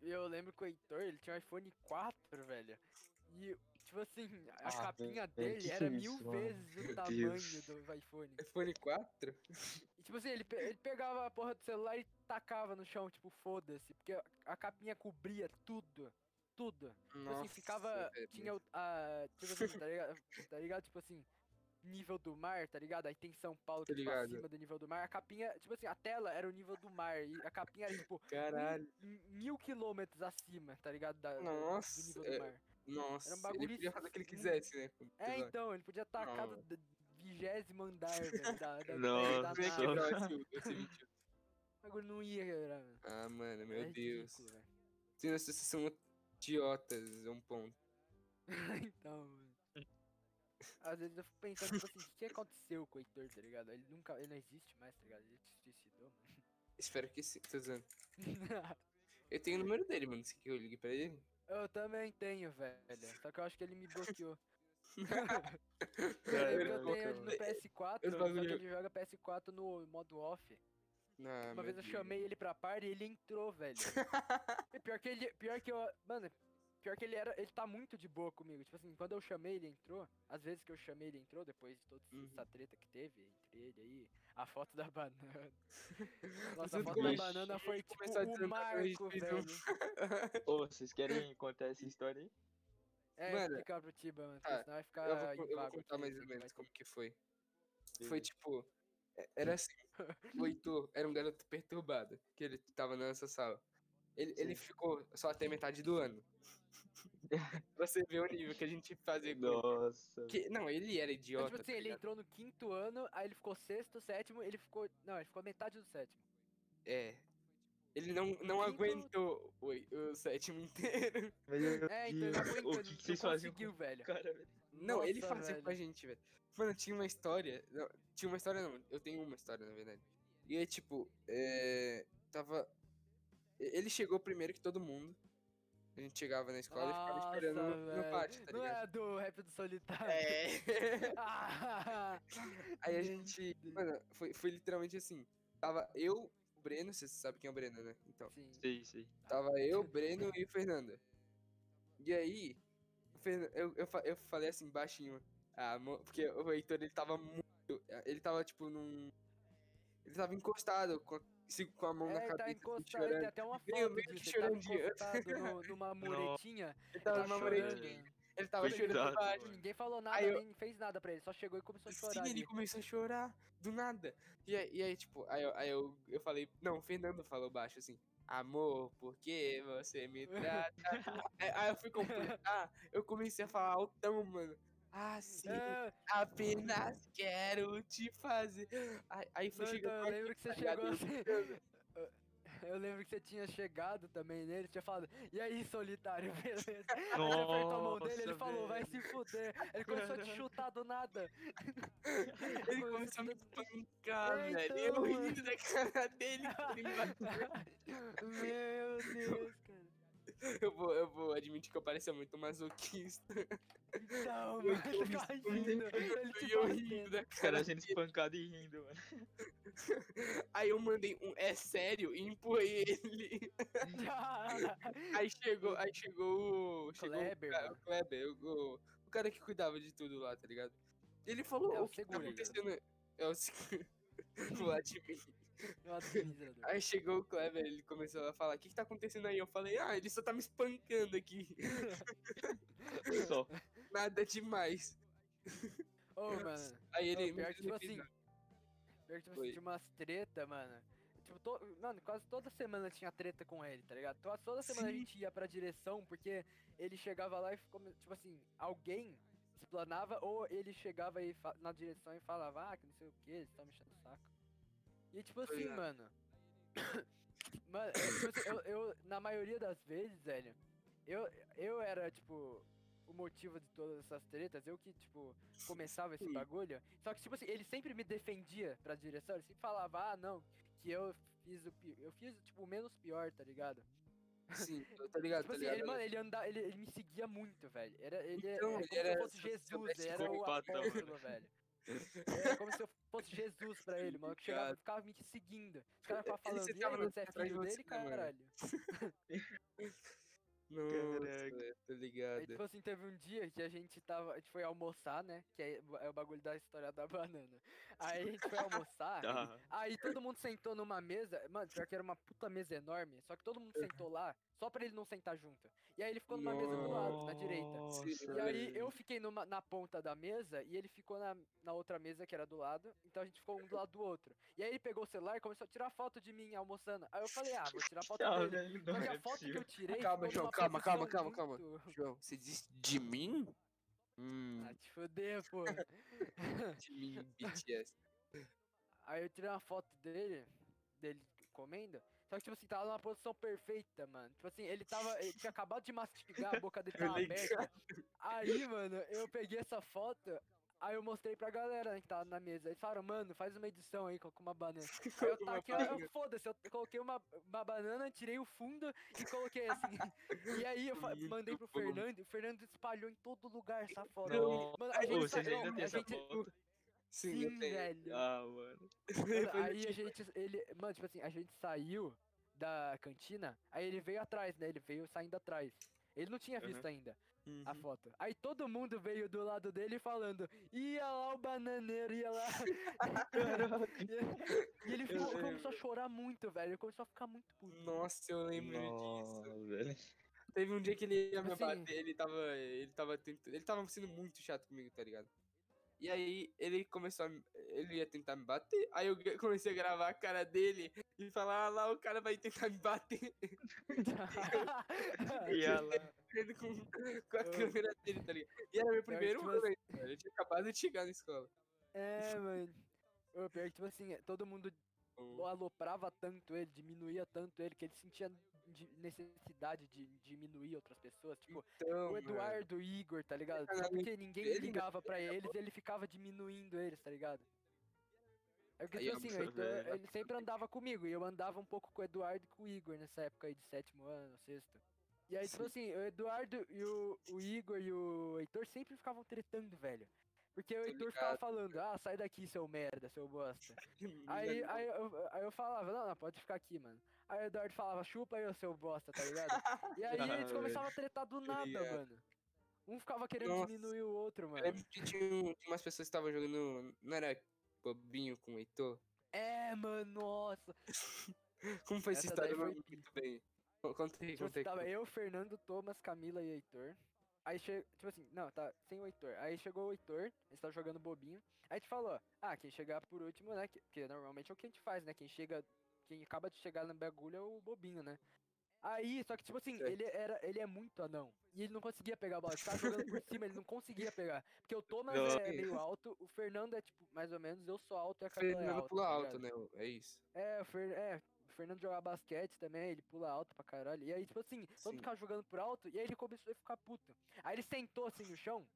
E eu lembro que o Heitor, ele tinha um iPhone 4, velho. E, tipo assim, a Ah, capinha velho, dele era mil isso, mano? vezes o tamanho do iPhone. iPhone 4? E, tipo assim, ele, pe- ele pegava a porra do celular e tacava no chão, tipo, foda-se. Porque a- capinha cobria tudo. Tudo. Tipo assim, ficava. velho. Tinha o. A, tipo assim, tá ligado? tá ligado? Tipo assim, nível do mar, tá ligado? Aí tem São Paulo que fica ligado. acima do nível do mar. A capinha, tipo assim, a tela era o nível do mar. E a capinha era, tipo, Caralho. m- mil quilômetros acima, tá ligado? Da, Nossa, do nível é- do mar. Nossa, Era um ele bagulho podia fazer o que ele quisesse, né? É, então, ele podia tacar Não. do vigésimo andar, velho. Da, da, Nossa. da é nave. esse 21? O bagulho não ia quebrar, mano. Ah, mano, É meu Deus. ridículo, velho. Sim, vocês são idiotas, é um ponto. então, mano. Às vezes eu fico pensando, tipo assim, o que aconteceu com o Heitor, tá ligado? Ele nunca, ele não existe mais, tá ligado? Ele se suicidou, Espero que sim, tô mano. Eu tenho o número dele, mano. Se quer que eu ligue pra ele? eu também tenho, velho. Só que eu acho que ele me bloqueou. Cara, eu tenho ele no PS4, Esse só que bagulho- ele joga PS4 no modo off. Ah, Uma vez eu Deus. chamei ele pra par e ele entrou, velho. Pior que ele. Pior que eu. Mano, pior que ele era. Ele tá muito de boa comigo. Tipo assim, quando eu chamei, ele entrou. Às vezes que eu chamei, ele entrou, depois de toda Uhum. essa treta que teve entre ele aí. A foto da banana. Nossa, a foto da banana foi tipo o marco, velho. Ô, vocês querem contar essa história aí? É, Mano, explicar pro Tiba, mano. tá, senão vai ficar Eu vou, eu vou contar mais ou menos como que foi. Foi tipo. é- Era assim. O Heitor era um garoto perturbado. Que ele tava na nossa sala. Ele, ele ficou só até metade do ano. Pra você ver o nível que a gente fazia com ele. Nossa. Que, não, ele era Então, idiota. tipo assim, tá ele entrou no quinto ano, aí ele ficou sexto, sétimo, ele ficou. Não, ele ficou metade do sétimo. É. Ele não, não quinto- aguentou o, o sétimo inteiro. Meu É, então ele não aguentou, o ele que, que não vocês conseguiu, velho. o cara, velho? Não, ele Nossa, fazia com a velho. gente, velho. Mano, tinha uma história. não, tinha uma história, não. Eu tenho uma história, na verdade. E é tipo, é, tava. Ele chegou primeiro que todo mundo. A gente chegava na escola e ficava esperando Nossa, no, no pátio, tá Não ligado? é do rap do solitário. É. Aí a gente. Mano, foi, foi literalmente assim. Tava eu, o Breno, você sabe quem é o Breno, né? Então. Sim. Sei, sei. Tava eu, o Breno e o Fernando. E aí, eu, eu, eu falei assim, baixinho. Ah, porque o Heitor, ele tava muito. Ele tava, tipo, num. Ele tava encostado com a, se- com a mão É, na ele cabeça. tá encostado, chorando. tem até uma Meio- foto meio disso, ele chorandinho. encostado no- numa muretinha. Ele tava tá numa chorando. muretinha. Ele tava chorando baixo. mano. Ninguém falou nada, eu- nem fez nada pra ele, só chegou e começou a chorar Sim, ele ali. começou a chorar do nada. E aí, e aí, tipo, aí, eu, aí eu, eu falei, não, o Fernando falou baixo assim, amor, por que você me trata? aí, aí eu fui completar, eu comecei a falar altão, mano. Ah, sim, É, apenas quero te fazer. Aí, aí foi não, chegando. então, eu lembro que você chegou Eu assim. Eu lembro que você tinha chegado também nele, tinha falado, e aí, solitário, beleza? Aí você apertou a mão dele, ele Nossa, falou, vai se fuder. Ele começou a te chutar do nada. Ele começou a me espancar, É, velho. então, eu rindo da cara dele. ele Meu Deus, cara. Eu vou, eu vou admitir que eu parecia muito masoquista. Então, Eu mano, ele tá rindo. Ele E eu rindo da Cara, cara a gente dele. espancado e rindo, mano. Aí eu mandei um é sério e empurrei ele. Aí chegou, aí chegou o. Chegou Kleber, o, cara, o Kleber, o, o, cara que cuidava de tudo lá, tá ligado? Ele falou É o o que tá seguro, ele. acontecendo. É o lado de mim. Aí chegou o Kleber, ele começou a falar, o que, que tá acontecendo aí? Eu falei, ah, ele só tá me espancando aqui. Só. Nada demais. Ô, mano. Aí ele. Ô, pior tipo assim, pior que, tipo, assim, tinha umas treta, mano. Tipo, to... mano, quase toda semana tinha treta com ele, tá ligado? To- Toda semana a Sim. gente ia pra direção, porque ele chegava lá e, come- tipo assim, alguém explanava, ou ele chegava aí fa- na direção e falava, ah, que não sei o que, eles estão mexendo o saco. E tipo Tô assim, mano. mano, é, tipo assim, eu, eu, na maioria das vezes, velho, eu, eu era, tipo, o motivo de todas essas tretas, eu que, tipo, começava esse Sim. bagulho. Só que, tipo assim, ele sempre me defendia pra direção, ele sempre falava, ah, não, que eu fiz o pi- eu fiz, tipo, o menos pior, tá ligado? Sim, tá ligado, Tipo tá assim, ligado? ele, mano, ele anda, ele, ele me seguia muito, velho. Era, ele, é- Então, é ele como era Jesus, ele era o apóstolo, velho. Era como se eu fosse Jesus pra ele, mano. Que chegava, Obrigado. ficava me seguindo. Os caras ficavam Ele falando, e sentava aí, você é filho dele, caralho? Nossa, Caraca. velho, tô Aí, ligado. tipo assim, teve um dia que a gente tava. A gente foi almoçar, né? Que é, é o bagulho da história da banana. Aí a gente foi almoçar. Tá. Aí todo mundo sentou numa mesa. Mano, pior que era uma puta mesa enorme. Só que todo mundo sentou lá, só pra ele não sentar junto. E aí ele ficou numa mesa do lado, na direita. Sim, E aí eu fiquei numa, na ponta da mesa e ele ficou na, na outra mesa que era do lado. Então a gente ficou um do lado do outro. E aí ele pegou o celular e começou a tirar foto de mim almoçando. Aí eu falei, ah, vou tirar foto dele. Só que a é foto que eu tirei. Calma, ficou calma, calma, calma, calma. João, você disse de mim? Hum, Ah, te fuder, pô. de mim, BTS. Aí eu tirei uma foto dele, dele comendo. Só que, tipo assim, tava numa posição perfeita, mano. Tipo assim, ele tava. Ele tinha acabado de mastigar, a boca dele tava aberta. Aí, mano, eu peguei essa foto, aí eu mostrei pra galera né, que tava na mesa. Eles falaram, mano, faz uma edição aí com uma banana. Aí eu taquei, eu, foda-se, eu coloquei uma, uma banana, tirei o fundo e coloquei assim. E aí eu mandei pro bom. Fernando, e o Fernando espalhou em todo lugar essa foto. Não. Mano, a gente ainda tem a essa gente- foto? Sim, Sim, velho. Ah, mano. Mano, aí a te- gente, ele, mano, tipo assim, a gente saiu da cantina, aí ele veio atrás, né? Ele veio saindo atrás. Ele não tinha visto ainda a Uhum. foto. Aí todo mundo veio do lado dele falando, ia lá o bananeiro, ia lá. e ele ficou, começou a chorar muito, velho. Ele começou a ficar muito puto. Nossa, eu lembro disso. Nossa, velho. Teve um dia que ele ia me Assim- bater, ele tava. Ele tava tentando. Ele tava sendo muito chato comigo, tá ligado? E aí ele começou a. Ele ia tentar me bater. Aí eu comecei a gravar a cara dele e falar, ah lá, o cara vai tentar me bater. E ela. Ele com, com a câmera dele, tá ligado? E era meu primeiro tipo momento, velho. Eu tinha acabado de chegar na escola. é, mano. O pior que, tipo assim, todo mundo aloprava tanto ele, diminuía tanto ele, que ele sentia de- necessidade de diminuir outras pessoas. Tipo, Então, o mano, Eduardo, o Igor, tá ligado? Só porque ninguém ele- ligava pra eles, ele ficava diminuindo eles, tá ligado? É porque, tipo ó, assim, o nossa, Heitor, velho. ele sempre andava comigo, e eu andava um pouco com o Eduardo e com o Igor nessa época aí de sétimo ano, sexto. E aí, tipo assim, o Eduardo e o, o Igor e o Heitor sempre ficavam tretando, velho. Porque o Heitor ficava falando, ah, sai daqui, seu merda, seu bosta. Aí, aí, eu, aí eu falava, não, não, pode ficar aqui, mano. Aí o Eduardo falava, chupa aí, seu bosta, tá ligado? E aí a gente Ah, começava a tretar do nada, mano. Um ficava querendo Nossa. diminuir o outro, Eu mano. lembro que tinha, um- umas pessoas que estavam jogando. Não era bobinho com o Heitor? É, mano, nossa. Como foi essa Essa história? Eu foi não muito bem. Con- Conta aí, Tipo assim, tava eu, Fernando, Thomas, Camila e Heitor. Aí chegou, tipo assim, não, tá, sem o Heitor. Aí chegou o Heitor, a gente tava jogando bobinho. Aí a gente falou, ah, quem chegar por último, né? Que, que normalmente é o que a gente faz, né? Quem chega, quem acaba de chegar no bagulho é o bobinho, né? Aí, só que tipo assim, ele era, ele é muito anão. E ele não conseguia pegar a bola. Ele ficava jogando por cima, ele não conseguia pegar. Porque o Thomas Não. é meio alto, o Fernando é tipo, mais ou menos, eu sou alto e a Camila é Fernando alta. pula tá alto, né? É isso. É, o, Fer... é, o Fernando joga basquete também, ele pula alto pra caralho. E aí, tipo assim, todo mundo ficava jogando por alto, e aí ele começou a ficar puto. Aí ele sentou assim no chão,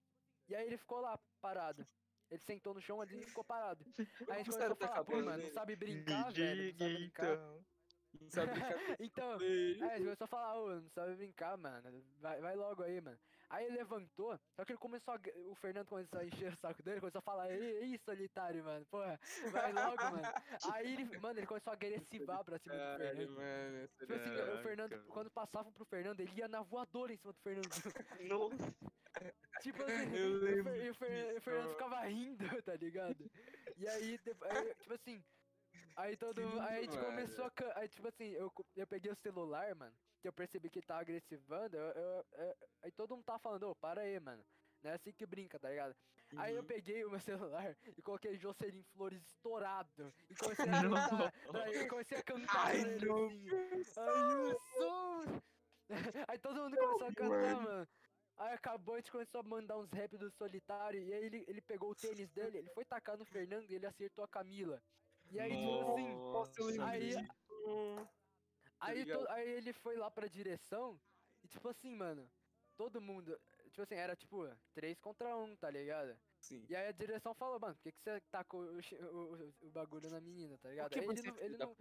e aí ele ficou lá, parado. Ele sentou no chão ali e ficou parado. Aí a gente começou a falar, pô, mano, não sabe brincar, velho, não sabe brincar. então. Não sabe brincar Então, é, a gente começou a falar, ô, não sabe brincar, mano. Vai, vai logo aí, mano. Aí ele levantou, só que ele começou a. O Fernando começou a encher o saco dele, começou a falar, ei, solitário, mano. Porra, vai logo, mano. Aí ele, mano, ele começou a agressivar pra cima do Fernando. mano. Tipo assim, o Caraca, Fernando, velho. quando passavam pro Fernando, ele ia na voadora em cima do Fernando. Nossa. tipo assim, e o Fer- o, o Fernando ficava rindo, tá ligado? E aí, tipo assim, aí todo aí a gente mano. começou a, aí tipo assim, eu, eu peguei o celular, mano, que eu percebi que ele tava agressivando, eu, eu- eu- aí todo mundo tava falando, ô, para aí, mano. Não é assim que brinca, tá ligado? Aí eu Uhum. peguei o meu celular e coloquei Jocelyn Flores estourado. E comecei a cantar. comecei a cantar Ai, pra ele não, assim. Aí som. Aí todo mundo começou a cantar, mano. mano. Aí acabou, a gente começou a mandar uns rap do solitário. E aí ele, ele pegou o tênis dele, ele foi tacar no Fernando e ele acertou a Camila. E aí, tipo assim, Nossa, eu lembro aí- disso. Aí, ligado? to- aí ele foi lá pra direção e tipo assim, mano, todo mundo. Tipo assim, era tipo 3 contra 1, tá ligado? Sim. E aí a direção falou, mano, por que, que você tacou o, o, o- bagulho na menina, tá ligado? Aí ele não, ele não.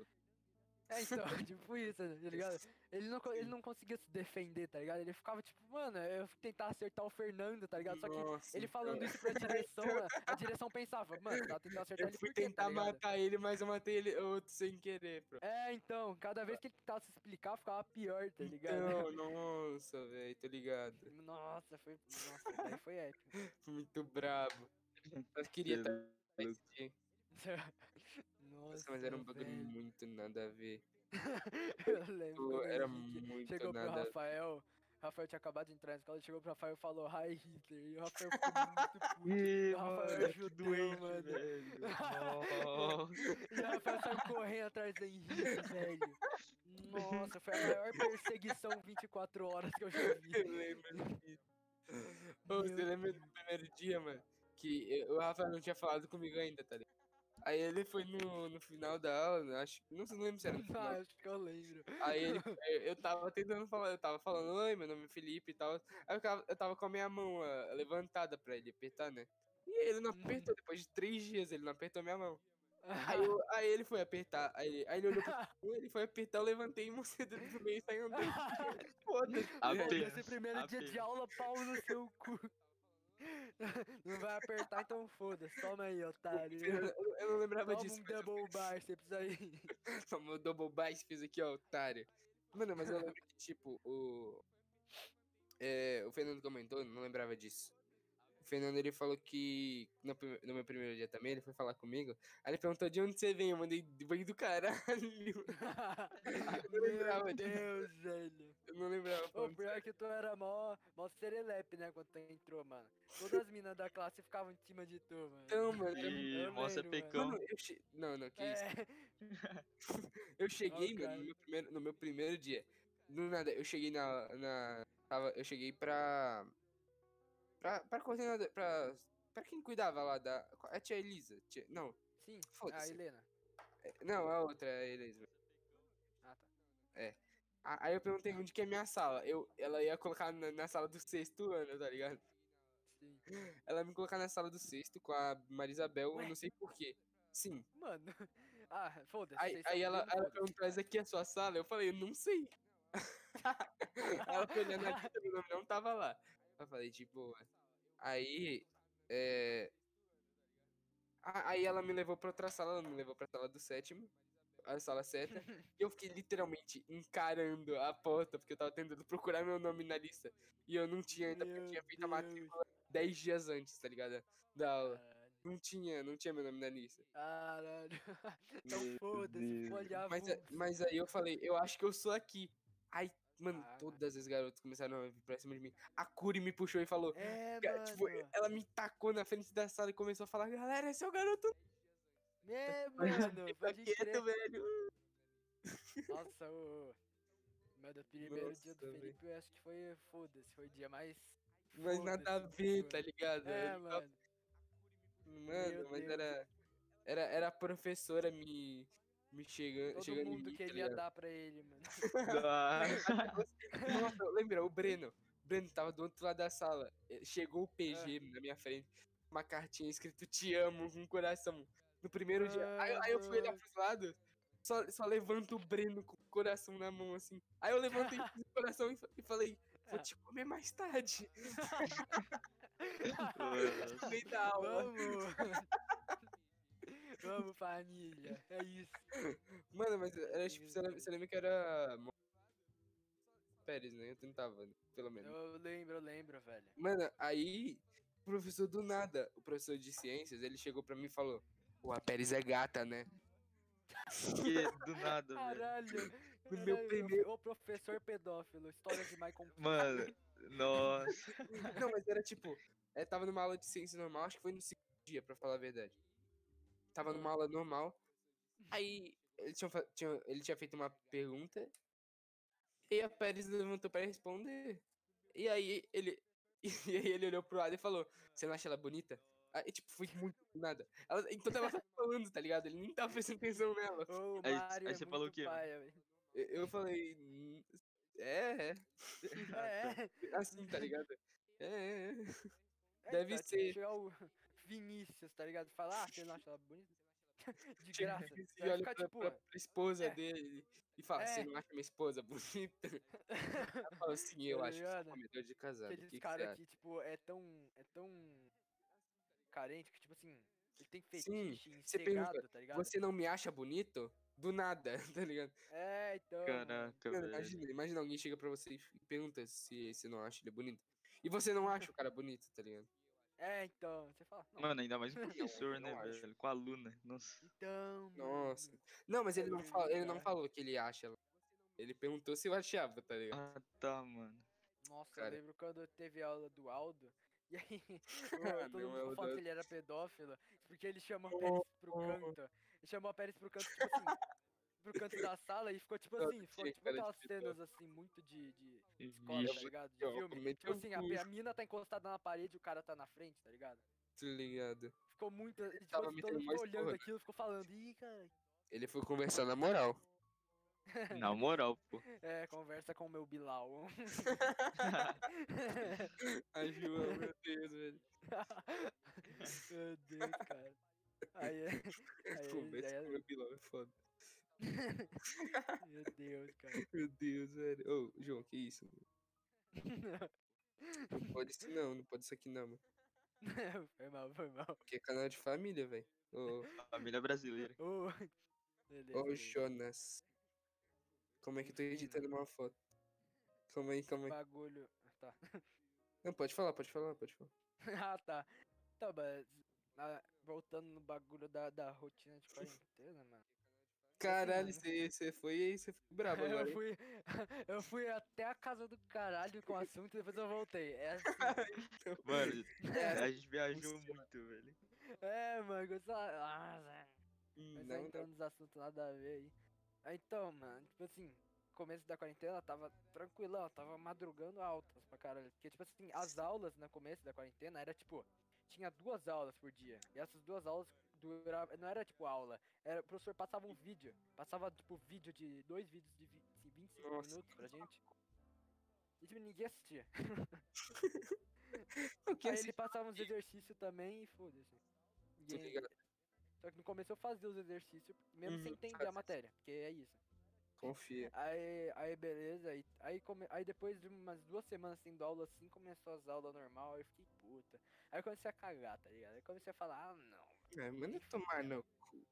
É, então, tipo isso, tá ligado? Ele não, ele não conseguia se defender, tá ligado? Ele ficava tipo, mano, eu tentar acertar o Fernando, tá ligado? Só que Nossa, ele então. falando isso pra direção, a, direção pensava, mano, tá tentando acertar Eu ele fui por quê, tá tentar ligado? matar ele, mas eu matei ele outro sem querer, bro. É, então, cada vez que ele tentava se explicar, ficava pior, tá ligado? Então, nossa, velho, tô ligado. Nossa, foi. Nossa, daí foi épico. Muito brabo. Eu queria estar Nossa, mas era um bagulho velho. muito nada a ver. Eu lembro. Pô, Era muito Chegou pro nada ver. Rafael. Rafael tinha acabado de entrar na escola, chegou pro Rafael e falou Hi Hitler. E o Rafael ficou muito puto. Ih, O Rafael judeu, doente, mano. velho. Nossa. E o Rafael saiu correndo atrás do Henrique, velho. Nossa, foi a maior perseguição 24 horas que eu já vi. Eu lembro disso. Ô, você lembra do primeiro dia, mano? Que o Rafael não tinha falado comigo ainda, tá ligado? Aí ele foi no, no final da aula, né, acho que. Não, não lembro se era no Ah, final. acho que eu lembro. Aí ele, eu- tava tentando falar, eu tava falando, oi, meu nome é Felipe e tal. Aí eu tava, eu tava com a minha mão ah, levantada pra ele apertar, né? E ele não apertou, depois de três dias ele não apertou minha mão. Aí, eu- aí ele foi apertar, aí, ele- aí ele olhou pra mim, ele foi apertar, eu levantei e mostrei dedo do meio e saí andando. Foda-se. Esse primeiro dia de aula, pau no seu cu. Não vai apertar, então foda-se. Toma aí, otário. Eu, eu- não lembrava Toma disso. um mas eu double biceps aí. Toma o double biceps aqui, ó, otário. Mano, mas eu lembro que, tipo, o. É, o Fernando comentou, não lembrava disso. O Fernando ele falou que no, no meu primeiro dia também, ele foi falar comigo. Aí ele perguntou de onde você vem, eu mandei vem do caralho. Eu não lembrava Meu. Deus, velho. Eu não lembrava. Falando pior que tu era mó, mó serelepe, né, quando tu entrou, mano. Todas as minas da classe ficavam em cima de tu, mano. Então, mano, Eu mostra lembro, mano. pecão. Mano, eu che... Não, não, que isso. É, Eu cheguei, mano, cara. no meu, primeiro, no meu primeiro dia. Do nada, eu cheguei na. na tava, eu cheguei pra. Pra, pra coordenadora. Pra, pra quem cuidava lá da. É a tia Elisa? Tia, não, sim, a. Helena. é- não, a outra, é a Elisa. Ah, tá. A- Aí eu perguntei onde que é minha sala. Eu, ela ia colocar na, na sala do sexto ano, tá ligado? Sim. Ela ia me colocar na sala do sexto com a Marisabel, Ué? eu não sei porquê. Sim. Mano. Ah, foda-se. Aí, aí ela, ela perguntou, essa aqui é a sua sala? Eu falei, eu não sei. ela foi olhando a lista, meu nome não tava lá. Eu falei, de boa. Aí, é... Aí ela me levou pra outra sala, ela me levou pra sala do sétimo, a sala seta, e eu fiquei literalmente encarando a porta, porque eu tava tentando procurar meu nome na lista. E eu não tinha ainda, porque eu tinha feito a matrícula 10 dias antes, tá ligado? Da aula. Caralho. Não tinha, não tinha meu nome na lista. Caralho. Então foda-se, Deus. folhar Mas, mas aí eu falei, eu acho que eu sou aqui. Aí, mano, Ah. todas as garotas começaram a vir pra cima de mim. A Curi me puxou e falou. É, ca- mano. Tipo, ela me tacou na frente da sala e começou a falar, galera, esse é o garoto É, mano. Pode quieto, velho. Nossa, o. Mano, o primeiro dia do Nossa. Felipe eu acho que foi foda-se. Foi o dia mais. Mas nada a ver, tá ligado? É, mano. Mano, Meu mas Deus. era, era. Era a professora me. Me chegando, Todo chegando em mundo mim, tá queria ligado? dar pra ele, mano. Ah, Nossa, lembra, o Breno. O Breno tava do outro lado da sala. eh, Chegou o PG na minha frente. Uma cartinha escrito te amo com um coração. No primeiro dia. Aí, aí eu fui olhar Mano. pros lados. Só, só levanto o Breno com o coração na mão, assim. Aí eu levantei o coração e, fa- e falei, vou te comer mais tarde. No meio da aula. Vamos! Vamos, família. É isso. Mano, mas era tipo, você lembra, você lembra que era. Pérez, né? Eu tentava, pelo menos. Eu lembro, eu lembro, velho. Mano, aí, o professor do nada, o professor de ciências, ele chegou pra mim e falou: Pô, a Pérez é gata, né? que do nada, velho. Caralho! Meu caralho, primeiro- O professor pedófilo, história de Michael Mano, nossa. Não, mas era tipo, é, tava numa aula de ciência normal, acho que foi no segundo dia, pra falar a verdade. Tava numa aula normal. Aí ele tinha, tinha- ele tinha feito uma pergunta. E a Pérez levantou pra responder. E aí ele. E aí ele olhou pro lado e falou: Você não acha ela bonita? Aí, tipo, foi muito do nada. Ela, enquanto ela tava falando, tá ligado? Ele nem tava prestando atenção nela. Aí- aí é você falou o quê. Eu eu falei. "Hum, É, é. É, Assim, tá ligado? É, é. é." é, Deve tipo, ser. chegar o Vinícius, tá ligado? Falar, ah, você não acha ela bonita? De graça. e Você olha ficar pra, tipo, pra- pra esposa é. dele e fala, você É. não acha minha esposa bonita? Ela fala assim, eu Tá acho que você é ligado? comedor de casado. Aqueles que, que você caras acha? que, tipo, é tão. É tão. carente que, tipo assim, ele tem Sim, fetiche em você pergunta, tá ligado? Você não me acha bonito? Do nada, tá ligado? É, então. Caraca, Mano, imagina, imagina alguém chega pra você e pergunta se você não acha ele bonito. E você não acha o cara bonito, tá ligado? É, então. Você fala, não, Mano, ainda mais um professor, né, não acho. velho? Com a aluna. Nossa. então. Nossa. mano. Não, mas ele não, fala, ele não falou que ele acha. Ele perguntou se eu achava, tá ligado? Ah, tá, mano. Nossa, Cara. eu lembro quando teve aula do Aldo. E aí, Ah, o- todo mundo da- que ele era pedófilo, porque ele chamou a Pérez pro canto. Ele chamou a Pérez pro canto, tipo assim, pro canto da sala e ficou tipo assim, ficou tipo aquelas cenas assim, muito de, de escola, tá ligado? De filme. Tipo assim, a, o a mina tá encostada na parede e o cara tá na frente, tá ligado? Tá ligado? Ficou muito. e, Tipo, tava assim, todo mundo olhando porra. aquilo, ficou falando, ih, cara. Ele foi conversar na moral. Na moral, pô. É, conversa com o meu Bilal. Ai, João, meu Deus, velho. meu Deus, cara. Aí, é- aí, Conversa aí, com meu pilão, é foda. Meu Deus, cara. Meu Deus, velho. Ô, João, que isso? mano? Não pode isso não, não pode isso aqui não, mano. foi mal, foi mal. Porque é canal de família, velho. Ô, Família brasileira. Ô, beleza, ô, beleza. Jonas. Como é que eu tô editando uma foto? Calma aí, calma aí. Bagulho. Tá. Não, pode falar, pode falar, pode falar. ah, tá. Tá, mas. ah, voltando no bagulho da, da rotina de quarentena, mano. Caralho, você você foi, você foi brabo agora, eu fui, eu fui até a casa do caralho com o assunto e depois eu voltei. É assim. Mano, É, a gente viajou funciona. muito, velho. É, mano, só. Ah. Hum, Mas não, não. entrando nos assuntos nada a ver aí. Ah, Então, mano, tipo assim, começo da quarentena tava tranquilão, tava madrugando altas pra caralho. Porque, tipo assim, as aulas no começo da quarentena era tipo, tinha duas aulas por dia. E essas duas aulas duravam. Não era tipo aula, era o professor passava um vídeo. Passava, tipo, vídeo de. dois vídeos de vi- assim, 25 Nossa. minutos pra gente. E tipo, ninguém assistia. Aí ele assiste? passava uns exercícios também e foda-se. Só que no começo eu fazia os exercícios, mesmo sem Uhum, entender faz. a matéria, porque é isso. Confia. Aí, aí beleza, aí, aí, come, aí depois de umas duas semanas tendo aula assim, começou as aulas normal, aí eu fiquei puta. Aí eu comecei a cagar, tá ligado? Aí comecei a falar, ah não. É, manda tomar no cu.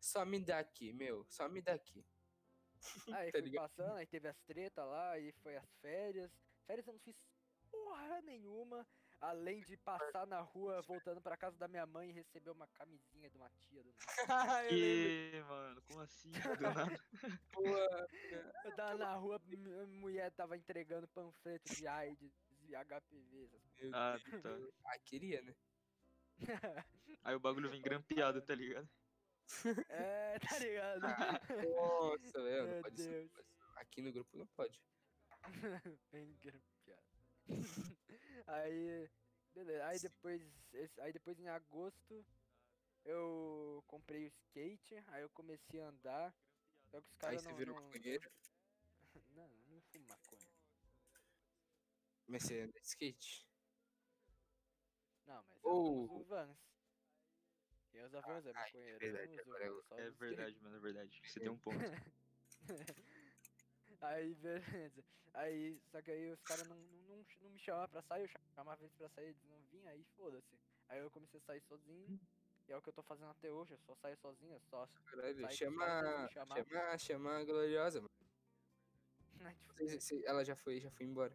Só me dá aqui, meu. Só me dá aqui. Aí Tá fui ligado? passando, aí teve as tretas lá, aí foi as férias. Férias eu não fiz porra nenhuma, além de passar na rua voltando pra casa da minha mãe e receber uma camisinha de uma tia do nada. Que, mano, como assim? Do nada. Eu tava na rua, m- a mulher tava entregando panfleto de AIDS e HPV, essas Ah, tá. Ah, queria, né? Aí o bagulho vem grampeado, tá ligado? É, tá ligado? Nossa, velho. Não Meu pode ser. Deus. Aqui no grupo não pode. Bem grampeado. aí, beleza. Aí depois, esse- aí depois em agosto eu comprei o skate, aí eu comecei a andar. Só que os Aí caras você não, virou não, maconheiro. não, não fumo maconha. Mas você anda de skate. Não, mas Ou- eu uso Vans. Quem usa Vans é maconheiro. eu verdade, não uso, agora eu- só É verdade, mano, é verdade. Você tem um ponto. Aí, beleza. Aí, só que aí os caras não, não, não, não me chamavam pra sair, eu chamava eles pra sair, eles não vinham, aí foda-se. Aí eu comecei a sair sozinho, e é o que eu tô fazendo até hoje, eu só saio sozinho, eu só. Caralho, chama, chama, chama a Gloriosa, mano. Ai, tipo, você- ela já foi, já foi embora.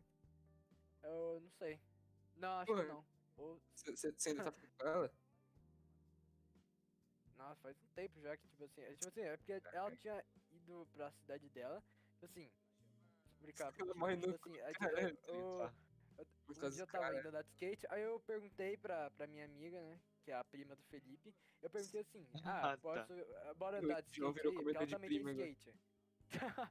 eu não sei. Não, acho Porra. que não. Ou, Você, você ainda tá ficando com ela? nossa, faz um tempo já que, tipo assim, é, tipo assim, é porque ela tinha ido pra cidade dela, tipo assim, explicar, Ela tipo, assim, é, tipo, caralho, eu- eu- Por Um dia eu do tava indo andar de skate, aí eu perguntei pra, pra minha amiga, né? Que é a prima do Felipe. Eu perguntei assim, ah, Ah, tá. posso. Bora andar de skate aí? Porque ela também tem agora. skate.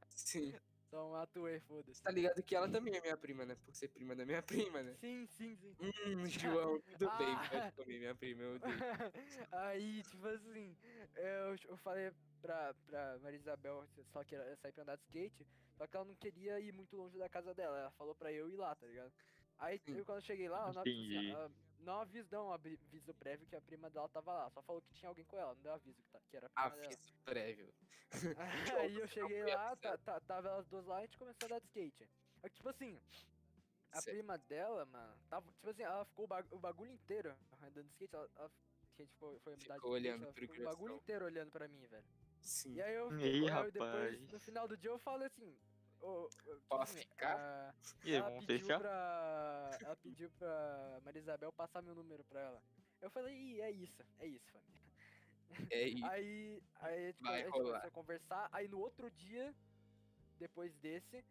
Sim. Só um atuei, foda-se. Tá ligado que ela também é minha prima, né? Por ser prima da minha prima, né? Sim, sim, sim. Hum, João, tudo bem, Ah. pode comer minha prima, eu odeio. aí, tipo assim, eu, eu falei pra, pra Maria Isabel só que era sair pra andar de skate, só que ela não queria ir muito longe da casa dela. Ela falou pra eu ir lá, tá ligado? Aí eu, quando eu cheguei lá, ela assim, Entendi. ela não avisou, não aviso prévio que a prima dela tava lá. Só falou que tinha alguém com ela, não deu aviso que, tá- que era a prima dela. Aviso prévio. Aí eu cheguei lá, tá, tá- tava elas duas lá e a gente começou a andar de skate. Aí, tipo assim, a Certo. prima dela, mano, tava, tipo assim, ela ficou o, bag- o bagulho inteiro andando de skate, ela, ela- que a gente foi, foi de Ficou skate, olhando ficou o bagulho inteiro olhando pra mim, velho. Sim. E aí eu, E aí, aí depois, rapaz? no final do dia eu falei assim, tipo Pode assim, ficar? a- E aí, ela vamos pediu fechar? pra. Ela pediu pra Maria Isabel passar meu número pra ela. Eu falei, é isso, é isso, família. É isso. Aí, aí tipo, a gente começou a conversar, aí no outro dia, depois desse,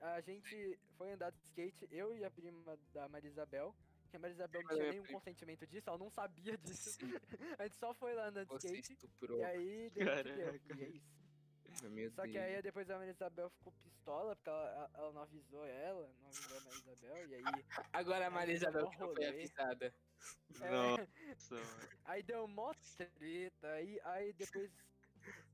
a gente foi andar de skate, eu e a prima da Maria Isabel, que a Maria Isabel não tinha nenhum consentimento disso, ela não sabia disso. A gente só foi lá andando de skate, estuprou. e aí deu e é isso. Meu Só que Deus. aí depois a Maria Isabel ficou pistola, porque ela, ela- não avisou ela, não avisou a Maria Isabel, e aí... Agora a aí Maria Isabel que não foi avisada. é, Nossa. Aí deu mó treta, aí, aí depois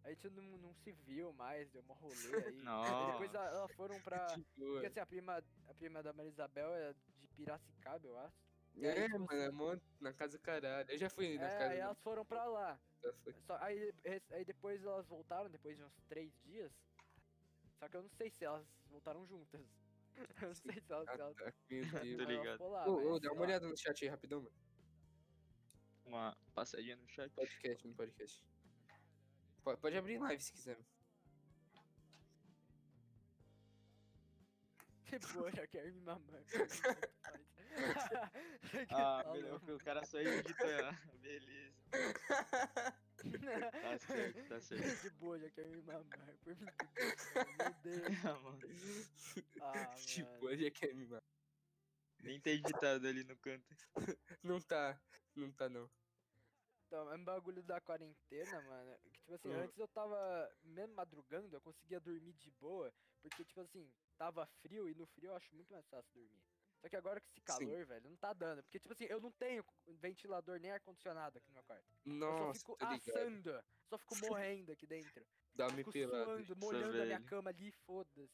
a gente não, não se viu mais, deu mó rolê aí. Aí depois Nossa. a- elas foram pra. Porque assim, a prima, a prima da Maria Isabel é de Piracicaba, eu acho. Aí, É, tipo mano, assim- é na casa do caralho. Eu já fui na É, casa aí elas foram pra lá. já fui. Só, aí, aí depois elas voltaram, depois de uns três dias. Só que eu não sei se elas voltaram juntas. Eu não sei se elas. Ah, elas tá. Meu Deus. Tô aí elas ligado. lá, Ô, ô, dá uma lá. olhada no chat aí rapidão, mano. Uma passadinha no chat. Podcast, no podcast. Pode, pode abrir live se quiser. Que boa, já quero me mamar. Ah, que o cara só edita. Beleza. Tá certo, tá certo. De boa, já quero me mamar. Por mim, meu Deus. Ah, mano. Ah, Tipo, mano. hoje é que é me matar. Nem tá editado ali no canto. Não tá, não tá não. Então, é um bagulho da quarentena, mano. Que, tipo assim, Hum. antes eu tava, mesmo madrugando, eu conseguia dormir de boa. Porque, tipo assim, tava frio e no frio eu acho muito mais fácil dormir. Só que agora com esse calor, velho, não tá dando. Porque, tipo assim, eu não tenho ventilador nem ar-condicionado aqui no meu quarto. eu só Nossa, fico tô ligado. assando. Só fico morrendo aqui dentro. Dá me pelado. suando, molhando a minha velho. cama ali, foda-se.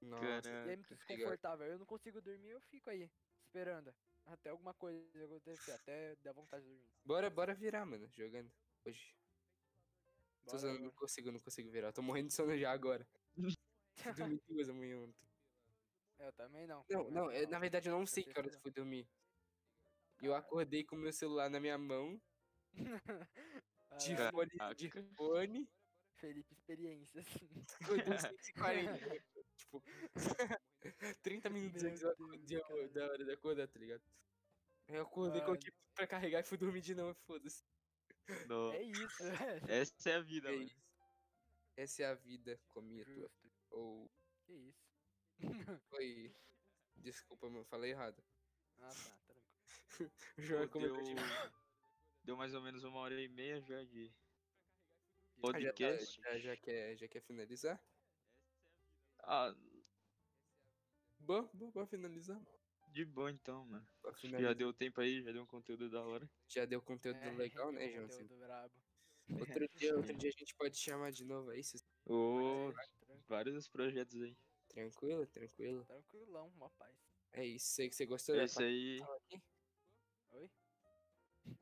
Nossa, aí é Caraca. muito desconfortável. Eu não consigo dormir, eu fico aí, esperando. Até alguma coisa acontecer, até dar vontade de dormir. Bora, bora virar, mano, jogando. hoje. Tô Bora, zoando, não bora. consigo, não consigo virar. Tô morrendo de sono já agora. Fui dormir duas da manhã ontem. Eu também não. Não, não, é, na verdade eu não sei que horas foi eu fui dormir. Eu Caralho. acordei com o meu celular na minha mão, de Ah, fone, de fone, Felipe Experiências. acordei 6h40. tipo, 30 minutos antes da- hora de acordar, tá ligado? Eu acordei, Mano. coloquei pra carregar e fui dormir de novo, foda-se. Não. É isso, velho. Essa é a vida, É mano. isso. Essa é a vida, comia tua. Ou Que isso. foi. Desculpa, mano, falei errado. Ah, tá, tranquilo. O João é Pô, como deu, deu mais ou menos uma hora e meia já de Ah, já, tá- podcast. já, já quer, já quer finalizar? Ah, Bom, bom, bora finalizar. de boa então, mano. Já deu tempo aí, já deu um conteúdo da hora. Já deu conteúdo É, legal, né, João? conteúdo brabo. Outro dia, outro dia a gente pode chamar de novo aí, cês- Ô, Tran- vários projetos aí. Tranquilo, tranquilo. Tranquilão, mó paz. É isso, sei que você gostou da aí. participação aqui? Oi?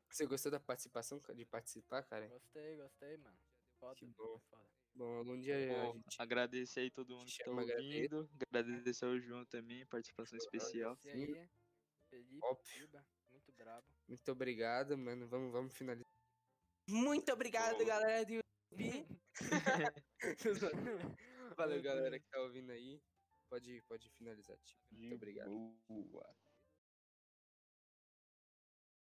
Você gostou da participação, de participar, cara? Gostei, gostei, mano. Foda, Que bom. foda. Bom, algum dia a Pô, gente... agradecer aí todo mundo que tá ouvindo. Agradecer ao João também, participação especial. Aí, Felipe, Óbvio. Giba, muito brabo. Muito obrigado, mano. Vamos, vamos finalizar. Muito obrigado, Boa. galera do YouTube. Valeu, galera que tá ouvindo aí. Pode, pode finalizar, tipo. Muito obrigado. boa.